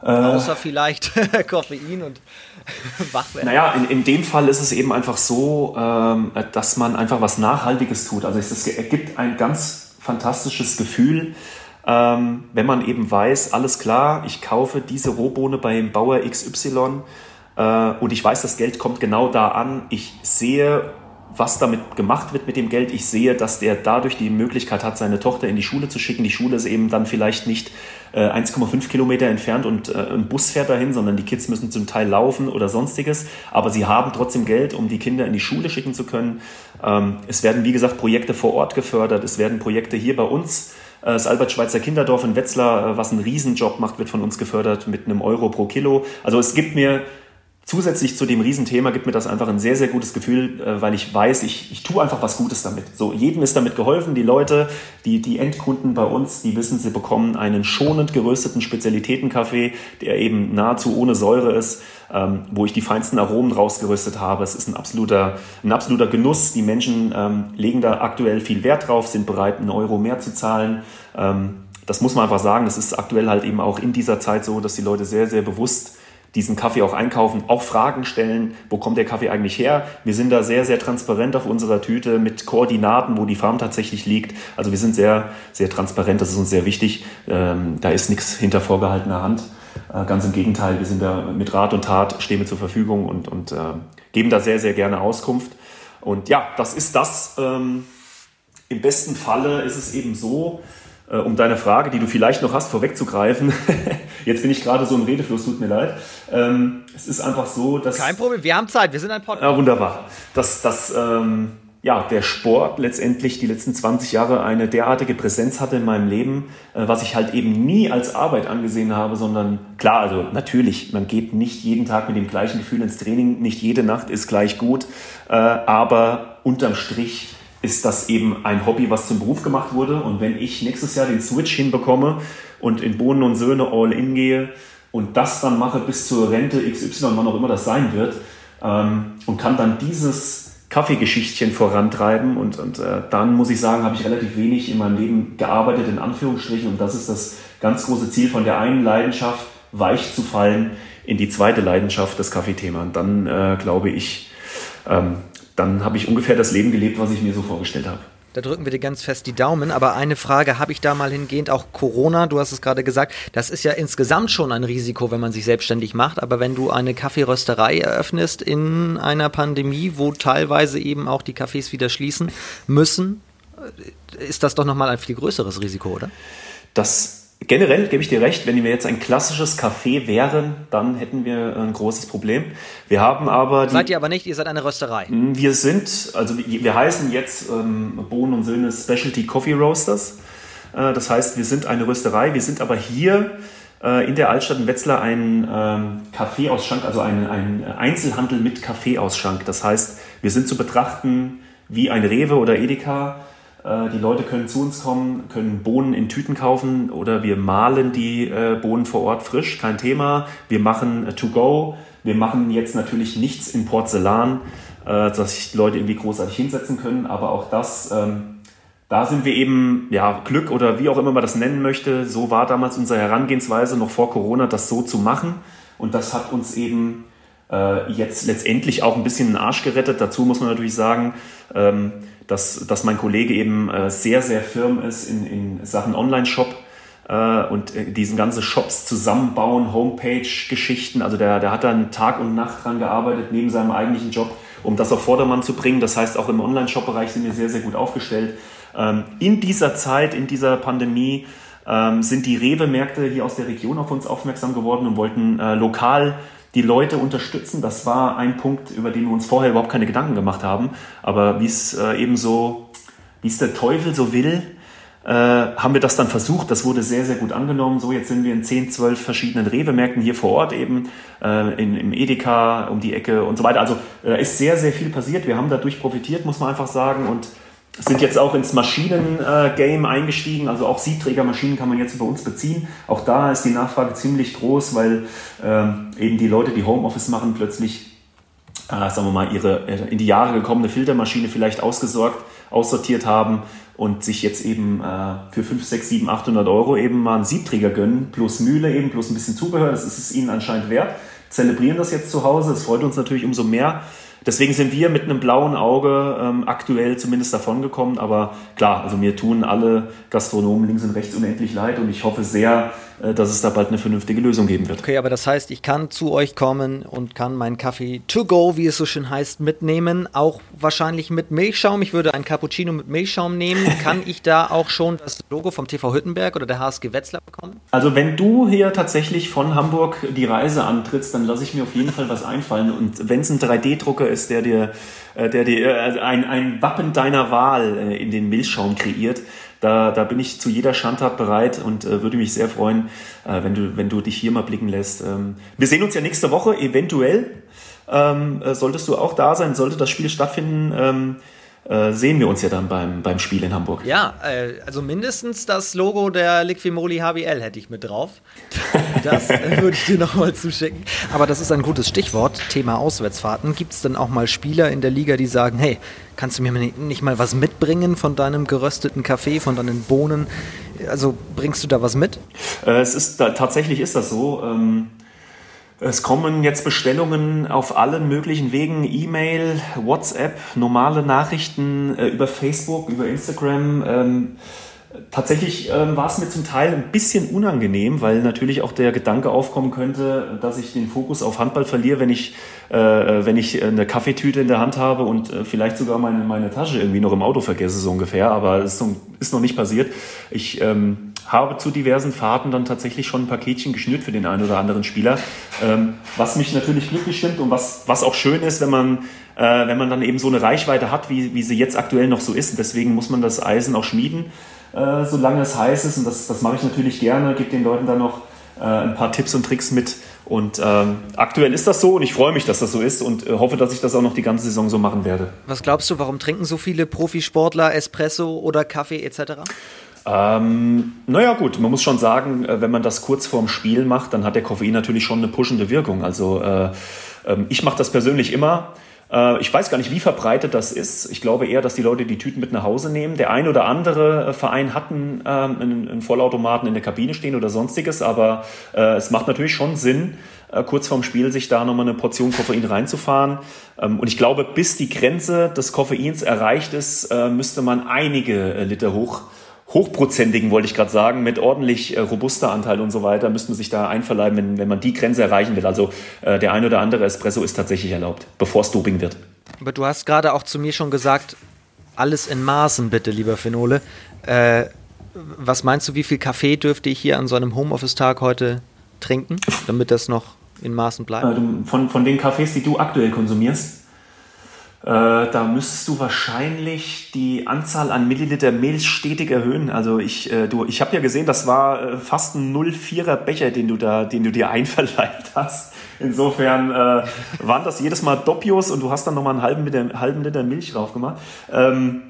Äh, Außer vielleicht Koffein und Wachwerden. Naja, in, in dem Fall ist es eben einfach so, ähm, dass man einfach was Nachhaltiges tut. Also es ergibt ein ganz fantastisches Gefühl, ähm, wenn man eben weiß, alles klar, ich kaufe diese Rohbohne beim Bauer XY äh, und ich weiß, das Geld kommt genau da an. Ich sehe was damit gemacht wird mit dem Geld. Ich sehe, dass der dadurch die Möglichkeit hat, seine Tochter in die Schule zu schicken. Die Schule ist eben dann vielleicht nicht äh, 1,5 Kilometer entfernt und äh, ein Bus fährt dahin, sondern die Kids müssen zum Teil laufen oder sonstiges. Aber sie haben trotzdem Geld, um die Kinder in die Schule schicken zu können. Ähm, es werden, wie gesagt, Projekte vor Ort gefördert. Es werden Projekte hier bei uns äh, das Albert-Schweitzer Kinderdorf in Wetzlar, äh, was einen Riesenjob macht, wird von uns gefördert mit einem Euro pro Kilo. Also es gibt mir zusätzlich zu dem Riesenthema gibt mir das einfach ein sehr, sehr gutes Gefühl, äh, weil ich weiß, ich, ich tue einfach was Gutes damit. So, jedem ist damit geholfen. Die Leute, die, die Endkunden bei uns, die wissen, sie bekommen einen schonend gerösteten Spezialitätenkaffee, der eben nahezu ohne Säure ist, ähm, wo ich die feinsten Aromen rausgeröstet habe. Es ist ein absoluter, ein absoluter Genuss. Die Menschen ähm, legen da aktuell viel Wert drauf, sind bereit, einen Euro mehr zu zahlen. Ähm, das muss man einfach sagen. Das ist aktuell halt eben auch in dieser Zeit so, dass die Leute sehr, sehr bewusst diesen Kaffee auch einkaufen, auch Fragen stellen, wo kommt der Kaffee eigentlich her? Wir sind da sehr, sehr transparent auf unserer Tüte mit Koordinaten, wo die Farm tatsächlich liegt. Also wir sind sehr, sehr transparent, das ist uns sehr wichtig. Ähm, da ist nichts hinter vorgehaltener Hand. Äh, ganz im Gegenteil, wir sind da mit Rat und Tat, stehen wir zur Verfügung und, und äh, geben da sehr, sehr gerne Auskunft. Und ja, das ist das. Ähm, Im besten Falle ist es eben so, um deine Frage, die du vielleicht noch hast, vorwegzugreifen. Jetzt bin ich gerade so im Redefluss, tut mir leid. Ähm, es ist einfach so, dass. Kein Problem, wir haben Zeit, wir sind ein Podcast. Ja, wunderbar. Dass, dass ähm, ja, der Sport letztendlich die letzten 20 Jahre eine derartige Präsenz hatte in meinem Leben, äh, was ich halt eben nie als Arbeit angesehen habe, sondern klar, also natürlich, man geht nicht jeden Tag mit dem gleichen Gefühl ins Training, nicht jede Nacht ist gleich gut, äh, aber unterm Strich ist das eben ein Hobby, was zum Beruf gemacht wurde. Und wenn ich nächstes Jahr den Switch hinbekomme und in Bohnen und Söhne all in gehe und das dann mache bis zur Rente XY, wann auch immer das sein wird, ähm, und kann dann dieses Kaffeegeschichtchen vorantreiben und, und äh, dann muss ich sagen, habe ich relativ wenig in meinem Leben gearbeitet, in Anführungsstrichen. Und das ist das ganz große Ziel von der einen Leidenschaft, weich zu fallen in die zweite Leidenschaft, das Kaffeethema. Und dann äh, glaube ich, ähm, dann habe ich ungefähr das Leben gelebt, was ich mir so vorgestellt habe. Da drücken wir dir ganz fest die Daumen. Aber eine Frage habe ich da mal hingehend, auch Corona, du hast es gerade gesagt, das ist ja insgesamt schon ein Risiko, wenn man sich selbstständig macht. Aber wenn du eine Kaffeerösterei eröffnest in einer Pandemie, wo teilweise eben auch die Cafés wieder schließen müssen, ist das doch nochmal ein viel größeres Risiko, oder? Das Generell gebe ich dir recht, wenn wir jetzt ein klassisches Café wären, dann hätten wir ein großes Problem. Wir haben aber. seid ihr aber nicht, ihr seid eine Rösterei. Hm, wir sind, also wir heißen jetzt ähm, Bohnen und Söhne Specialty Coffee Roasters. Äh, das heißt, wir sind eine Rösterei, wir sind aber hier äh, in der Altstadt in Wetzlar ein ähm, Kaffeeausschank, also ein, ein Einzelhandel mit Kaffeeausschank. Das heißt, wir sind zu betrachten wie ein Rewe oder Edeka die Leute können zu uns kommen, können Bohnen in Tüten kaufen oder wir mahlen die äh, Bohnen vor Ort frisch, kein Thema. Wir machen äh, to go. Wir machen jetzt natürlich nichts in Porzellan, dass sich die Leute irgendwie großartig hinsetzen können, aber auch das, ähm, da sind wir eben, ja, Glück oder wie auch immer man das nennen möchte. So war damals unsere Herangehensweise noch vor Corona, das so zu machen. Und das hat uns eben jetzt letztendlich auch ein bisschen den Arsch gerettet. Dazu muss man natürlich sagen, ähm, dass, dass mein Kollege eben äh, sehr, sehr firm ist in, in Sachen Online-Shop äh, und äh, diesen ganzen Shops zusammenbauen, Homepage-Geschichten. Also der, der hat dann Tag und Nacht dran gearbeitet, neben seinem eigentlichen Job, um das auf Vordermann zu bringen. Das heißt, auch im Online-Shop-Bereich sind wir sehr, sehr gut aufgestellt. Ähm, in dieser Zeit, in dieser Pandemie, ähm, sind die Rewe-Märkte hier aus der Region auf uns aufmerksam geworden und wollten äh, lokal die Leute unterstützen. Das war ein Punkt, über den wir uns vorher überhaupt keine Gedanken gemacht haben. Aber wie es äh, eben so, wie es der Teufel so will, äh, haben wir das dann versucht. Das wurde sehr, sehr gut angenommen. So, jetzt sind wir in 10, 12 verschiedenen Rewe-Märkten hier vor Ort eben, äh, in, im Edeka um die Ecke und so weiter. Also da ist sehr, sehr viel passiert. Wir haben dadurch profitiert, muss man einfach sagen. Und sind jetzt auch ins Maschinen-Game eingestiegen. Also auch Siebträgermaschinen kann man jetzt über uns beziehen. Auch da ist die Nachfrage ziemlich groß, weil ähm, eben die Leute, die Homeoffice machen, plötzlich, äh, sagen wir mal, ihre in die Jahre gekommene Filtermaschine vielleicht ausgesorgt, aussortiert haben und sich jetzt eben äh, für 5, 6, 7, 800 Euro eben mal einen Siebträger gönnen, plus Mühle eben, plus ein bisschen Zubehör. Das ist es ihnen anscheinend wert. Zelebrieren das jetzt zu Hause. Es freut uns natürlich umso mehr Deswegen sind wir mit einem blauen Auge ähm, aktuell zumindest davongekommen. Aber klar, also mir tun alle Gastronomen links und rechts unendlich leid und ich hoffe sehr, dass es da bald eine vernünftige Lösung geben wird. Okay, aber das heißt, ich kann zu euch kommen und kann meinen Kaffee to go, wie es so schön heißt, mitnehmen. Auch wahrscheinlich mit Milchschaum. Ich würde ein Cappuccino mit Milchschaum nehmen. Kann ich da auch schon das Logo vom TV Hüttenberg oder der HSG Wetzlar bekommen? Also wenn du hier tatsächlich von Hamburg die Reise antrittst, dann lasse ich mir auf jeden Fall was einfallen. Und wenn es ein 3D-Drucker ist, der dir, äh, der dir äh, ein, ein Wappen deiner Wahl in den Milchschaum kreiert, da, da bin ich zu jeder Schandtat bereit und äh, würde mich sehr freuen, äh, wenn, du, wenn du dich hier mal blicken lässt. Ähm, wir sehen uns ja nächste Woche, eventuell. Ähm, äh, solltest du auch da sein, sollte das Spiel stattfinden. Ähm, äh, sehen wir uns ja dann beim, beim Spiel in Hamburg. Ja, äh, also mindestens das Logo der Liquimoli HBL hätte ich mit drauf. Das äh, würde ich dir nochmal zuschicken. Aber das ist ein gutes Stichwort, Thema Auswärtsfahrten. Gibt es denn auch mal Spieler in der Liga, die sagen, hey, kannst du mir nicht mal was mitbringen von deinem gerösteten Kaffee, von deinen Bohnen? Also bringst du da was mit? Es ist tatsächlich ist das so. Ähm, es kommen jetzt Bestellungen auf allen möglichen Wegen, E-Mail, WhatsApp, normale Nachrichten äh, über Facebook, über Instagram. Ähm, Tatsächlich ähm, war es mir zum Teil ein bisschen unangenehm, weil natürlich auch der Gedanke aufkommen könnte, dass ich den Fokus auf Handball verliere, wenn ich, äh, wenn ich eine Kaffeetüte in der Hand habe und äh, vielleicht sogar meine, meine Tasche irgendwie noch im Auto vergesse, so ungefähr. Aber es ist, noch nicht passiert. Ich ähm, habe zu diversen Fahrten dann tatsächlich schon ein Paketchen geschnürt für den einen oder anderen Spieler, ähm, was mich natürlich glücklich stimmt und was, was auch schön ist, wenn man, äh, wenn man dann eben so eine Reichweite hat, wie, wie sie jetzt aktuell noch so ist. deswegen muss man das Eisen auch schmieden äh, solange es heiß ist. Und das, das mache ich natürlich gerne, gebe den Leuten dann noch äh, ein paar Tipps und Tricks mit. Und ähm, aktuell ist das so und ich freue mich, dass das so ist und äh, hoffe, dass ich das auch noch die ganze Saison so machen werde. Was glaubst du, warum trinken so viele Profisportler Espresso oder Kaffee etc.? Ähm, naja gut, man muss schon sagen, äh, wenn man das kurz vorm Spiel macht, dann hat der Koffein natürlich schon eine pushende Wirkung. Also äh, äh, ich mache das persönlich immer. Äh, ich weiß gar nicht, wie verbreitet das ist. Ich glaube eher, dass die Leute die Tüten mit nach Hause nehmen. Der ein oder andere äh, Verein hat einen, ähm, einen Vollautomaten in der Kabine stehen oder sonstiges, aber es macht natürlich schon Sinn, kurz vorm Spiel sich da nochmal eine Portion Koffein reinzufahren. Ähm, und ich glaube, bis die Grenze des Koffeins erreicht ist, müsste man einige Liter hoch hochprozentigen, wollte ich gerade sagen, mit ordentlich äh, robuster Anteil und so weiter, müsste man sich da einverleiben, wenn, wenn man die Grenze erreichen will. Also äh, der ein oder andere Espresso ist tatsächlich erlaubt, bevor es Doping wird. Aber du hast gerade auch zu mir schon gesagt, alles in Maßen bitte, lieber Phenole. Äh, was meinst du, wie viel Kaffee dürfte ich hier an so einem Homeoffice-Tag heute trinken, damit das noch in Maßen bleibt? Äh, von, von den Kaffees, die du aktuell konsumierst? Äh, da müsstest du wahrscheinlich die Anzahl an Milliliter Milch stetig erhöhen. Also ich, äh, du, ich habe ja gesehen, das war äh, fast ein 0,4er Becher, den du da, den du dir einverleibt hast. Insofern äh, waren das jedes Mal Doppios und du hast dann nochmal einen halben Liter, halben Liter Milch drauf gemacht. Ähm,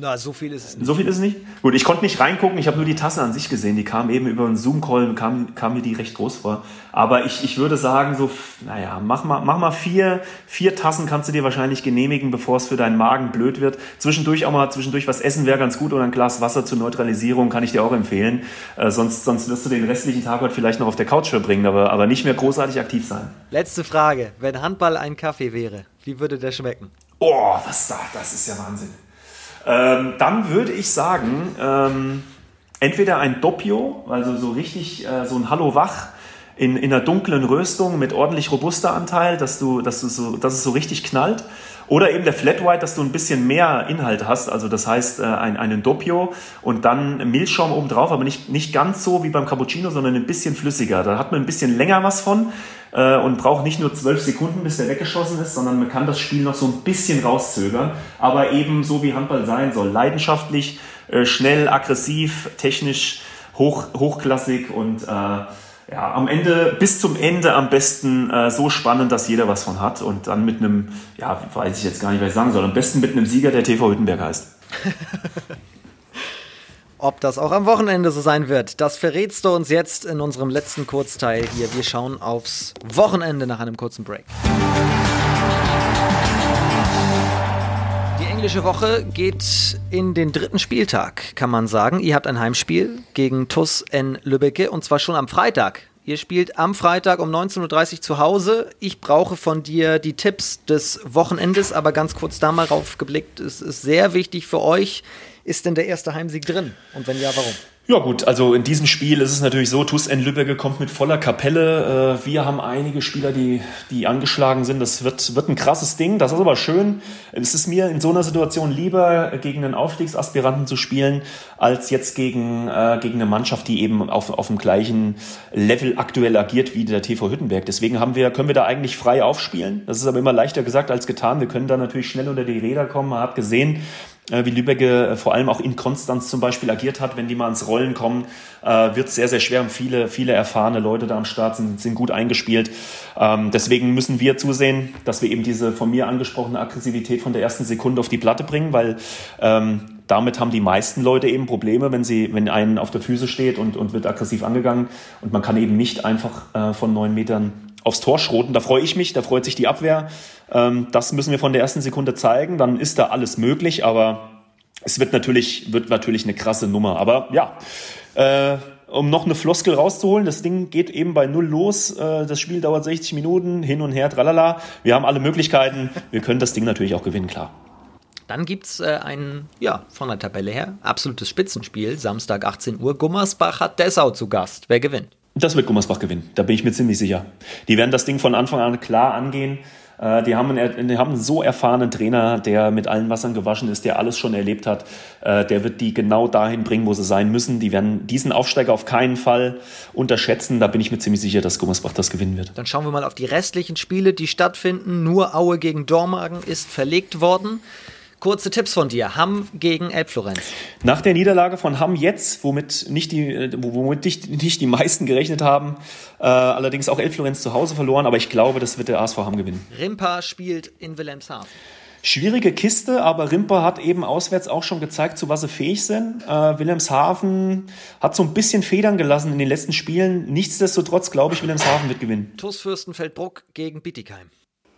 na, so viel ist es nicht. So viel ist es nicht? Gut, ich konnte nicht reingucken, ich habe nur die Tasse an sich gesehen. Die kam eben über einen Zoom-Call, kam, kam mir die recht groß vor. Aber ich, ich würde sagen, so, naja, mach mal, mach mal vier, vier Tassen kannst du dir wahrscheinlich genehmigen, bevor es für deinen Magen blöd wird. Zwischendurch auch mal, zwischendurch was essen wäre ganz gut oder ein Glas Wasser zur Neutralisierung kann ich dir auch empfehlen. Äh, sonst, sonst wirst du den restlichen Tag heute vielleicht noch auf der Couch verbringen, aber, aber nicht mehr großartig aktiv sein. Letzte Frage. Wenn Handball ein Kaffee wäre, wie würde der schmecken? Oh, das, das ist ja Wahnsinn. Ähm, dann würde ich sagen, ähm, entweder ein Doppio, also so richtig äh, so ein Hallo Wach in, in einer dunklen Röstung mit ordentlich robuster Anteil, dass, du, dass, du so, dass es so richtig knallt. Oder eben der Flat White, dass du ein bisschen mehr Inhalt hast, also das heißt äh, ein, einen Doppio und dann Milchschaum oben drauf, aber nicht, nicht ganz so wie beim Cappuccino, sondern ein bisschen flüssiger. Da hat man ein bisschen länger was von äh, und braucht nicht nur zwölf Sekunden, bis der weggeschossen ist, sondern man kann das Spiel noch so ein bisschen rauszögern, aber eben so wie Handball sein soll. Leidenschaftlich, äh, schnell, aggressiv, technisch hoch, hochklassig und äh, ja, am Ende, bis zum Ende am besten äh, so spannend, dass jeder was von hat und dann mit einem, ja, weiß ich jetzt gar nicht, was ich sagen soll, am besten mit einem Sieger, der TV Hüttenberg heißt. Ob das auch am Wochenende so sein wird, das verrätst du uns jetzt in unserem letzten Kurzteil hier. Wir schauen aufs Wochenende nach einem kurzen Break. Englische Woche geht in den dritten Spieltag, kann man sagen. Ihr habt ein Heimspiel gegen TUS N Lübbecke und zwar schon am Freitag. Ihr spielt am Freitag um 19.30 Uhr zu Hause. Ich brauche von dir die Tipps des Wochenendes, aber ganz kurz da mal rauf geblickt. Es ist sehr wichtig für euch, ist denn der erste Heimsieg drin? Und wenn ja, warum? Ja gut, also in diesem Spiel ist es natürlich so, TuS N Lübeck kommt mit voller Kapelle. Äh, wir haben einige Spieler, die, die angeschlagen sind. Das wird, wird ein krasses Ding. Das ist aber schön. Es ist mir in so einer Situation lieber, gegen einen Aufstiegsaspiranten zu spielen, als jetzt gegen, äh, gegen eine Mannschaft, die eben auf, auf dem gleichen Level aktuell agiert wie der TV Hüttenberg. Deswegen haben wir, können wir da eigentlich frei aufspielen. Das ist aber immer leichter gesagt als getan. Wir können da natürlich schnell unter die Räder kommen. Man hat gesehen, wie Lübeck äh, vor allem auch in Konstanz zum Beispiel agiert hat. Wenn die mal ins Rollen kommen, äh, wird es sehr, sehr schwer. Viele, viele erfahrene Leute da am Start sind, sind gut eingespielt. Ähm, deswegen müssen wir zusehen, dass wir eben diese von mir angesprochene Aggressivität von der ersten Sekunde auf die Platte bringen, weil ähm, damit haben die meisten Leute eben Probleme, wenn sie, wenn einen auf der Füße steht und, und wird aggressiv angegangen. Und man kann eben nicht einfach äh, von neun Metern aufs Tor schroten. Da freue ich mich, da freut sich die Abwehr. Ähm, das müssen wir von der ersten Sekunde zeigen. Dann ist da alles möglich, aber es wird natürlich, wird natürlich eine krasse Nummer. Aber ja, äh, um noch eine Floskel rauszuholen, das Ding geht eben bei Null los. Äh, das Spiel dauert 60 Minuten, hin und her, tralala. Wir haben alle Möglichkeiten. Wir können das Ding natürlich auch gewinnen, klar. Dann gibt es äh, ein, ja, von der Tabelle her, absolutes Spitzenspiel. Samstag 18 Uhr. Gummersbach hat Dessau zu Gast. Wer gewinnt? Das wird Gummersbach gewinnen. Da bin ich mir ziemlich sicher. Die werden das Ding von Anfang an klar angehen. Äh, die haben, einen, die haben einen so erfahrenen Trainer, der mit allen Wassern gewaschen ist, der alles schon erlebt hat. Äh, der wird die genau dahin bringen, wo sie sein müssen. Die werden diesen Aufsteiger auf keinen Fall unterschätzen. Da bin ich mir ziemlich sicher, dass Gummersbach das gewinnen wird. Dann schauen wir mal auf die restlichen Spiele, die stattfinden. Nur Aue gegen Dormagen ist verlegt worden. Kurze Tipps von dir. Hamm gegen Elbflorenz. Nach der Niederlage von Hamm jetzt, womit nicht die, womit nicht, die meisten gerechnet haben, äh, allerdings auch Elbflorenz zu Hause verloren, aber ich glaube, das wird der ASV Hamm gewinnen. Rimpa spielt in Wilhelmshaven. Schwierige Kiste, aber Rimpa hat eben auswärts auch schon gezeigt, zu was sie fähig sind. Äh, Wilhelmshaven hat so ein bisschen Federn gelassen in den letzten Spielen. Nichtsdestotrotz glaube ich, Wilhelmshaven wird gewinnen. TuS Fürstenfeldbruck gegen Bietigheim.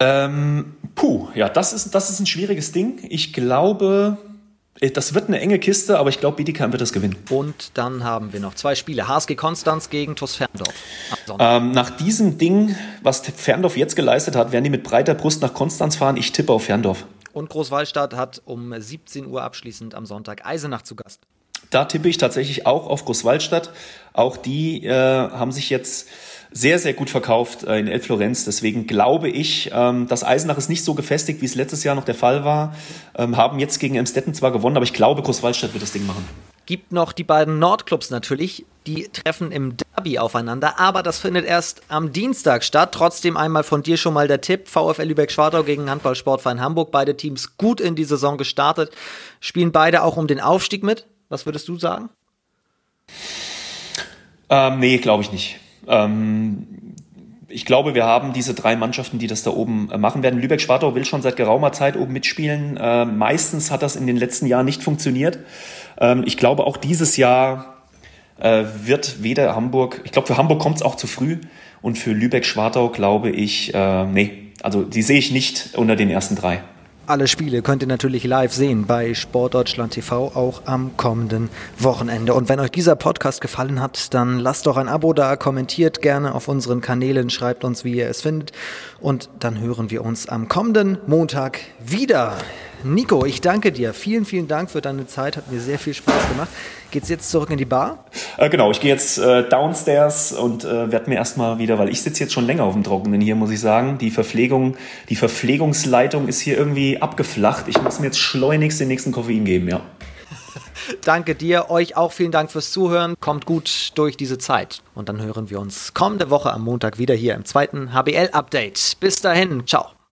Ähm, puh, ja, das ist, das ist ein schwieriges Ding. Ich glaube, äh, das wird eine enge Kiste, aber ich glaube, Bietigheim wird das gewinnen. Und dann haben wir noch zwei Spiele. HSG Konstanz gegen TuS Ferndorf. Ähm, nach diesem Ding, was Ferndorf jetzt geleistet hat, werden die mit breiter Brust nach Konstanz fahren. Ich tippe auf Ferndorf. Und Großwallstadt hat um 17 Uhr abschließend am Sonntag Eisenach zu Gast. Da tippe ich tatsächlich auch auf Großwaldstadt. Auch die äh, haben sich jetzt sehr, sehr gut verkauft äh, in El Florenz. Deswegen glaube ich, ähm, dass Eisenach ist nicht so gefestigt, wie es letztes Jahr noch der Fall war. Ähm, haben jetzt gegen Emstetten zwar gewonnen, aber ich glaube, Großwaldstadt wird das Ding machen. Gibt noch die beiden Nordclubs natürlich. Die treffen im Derby aufeinander, aber das findet erst am Dienstag statt. Trotzdem einmal von dir schon mal der Tipp. VfL Lübeck-Schwartau gegen Handballsportverein Hamburg. Beide Teams gut in die Saison gestartet. Spielen beide auch um den Aufstieg mit. Was würdest du sagen? Ähm, nee, glaube ich nicht. Ähm, ich glaube, wir haben diese drei Mannschaften, die das da oben äh, machen werden. Lübeck-Schwartau will schon seit geraumer Zeit oben mitspielen. Äh, meistens hat das in den letzten Jahren nicht funktioniert. Ähm, ich glaube, auch dieses Jahr äh, wird weder Hamburg, ich glaube, für Hamburg kommt es auch zu früh. Und für Lübeck-Schwartau glaube ich, äh, nee, also die sehe ich nicht unter den ersten drei. Alle Spiele könnt ihr natürlich live sehen bei Sportdeutschland TV auch am kommenden Wochenende. Und wenn euch dieser Podcast gefallen hat, dann lasst doch ein Abo da, kommentiert gerne auf unseren Kanälen, schreibt uns, wie ihr es findet. Und dann hören wir uns am kommenden Montag wieder. Nico, ich danke dir. Vielen, vielen Dank für deine Zeit. Hat mir sehr viel Spaß gemacht. Geht's jetzt zurück in die Bar? Äh, genau, ich gehe jetzt äh, downstairs und äh, werde mir erstmal wieder, weil ich sitze jetzt schon länger auf dem Trockenen hier, muss ich sagen. Die Verpflegung, die Verpflegungsleitung ist hier irgendwie abgeflacht. Ich muss mir jetzt schleunigst den nächsten Koffein geben, ja. Danke dir, euch auch vielen Dank fürs Zuhören. Kommt gut durch diese Zeit. Und dann hören wir uns kommende Woche am Montag wieder hier im zweiten HBL-Update. Bis dahin, ciao.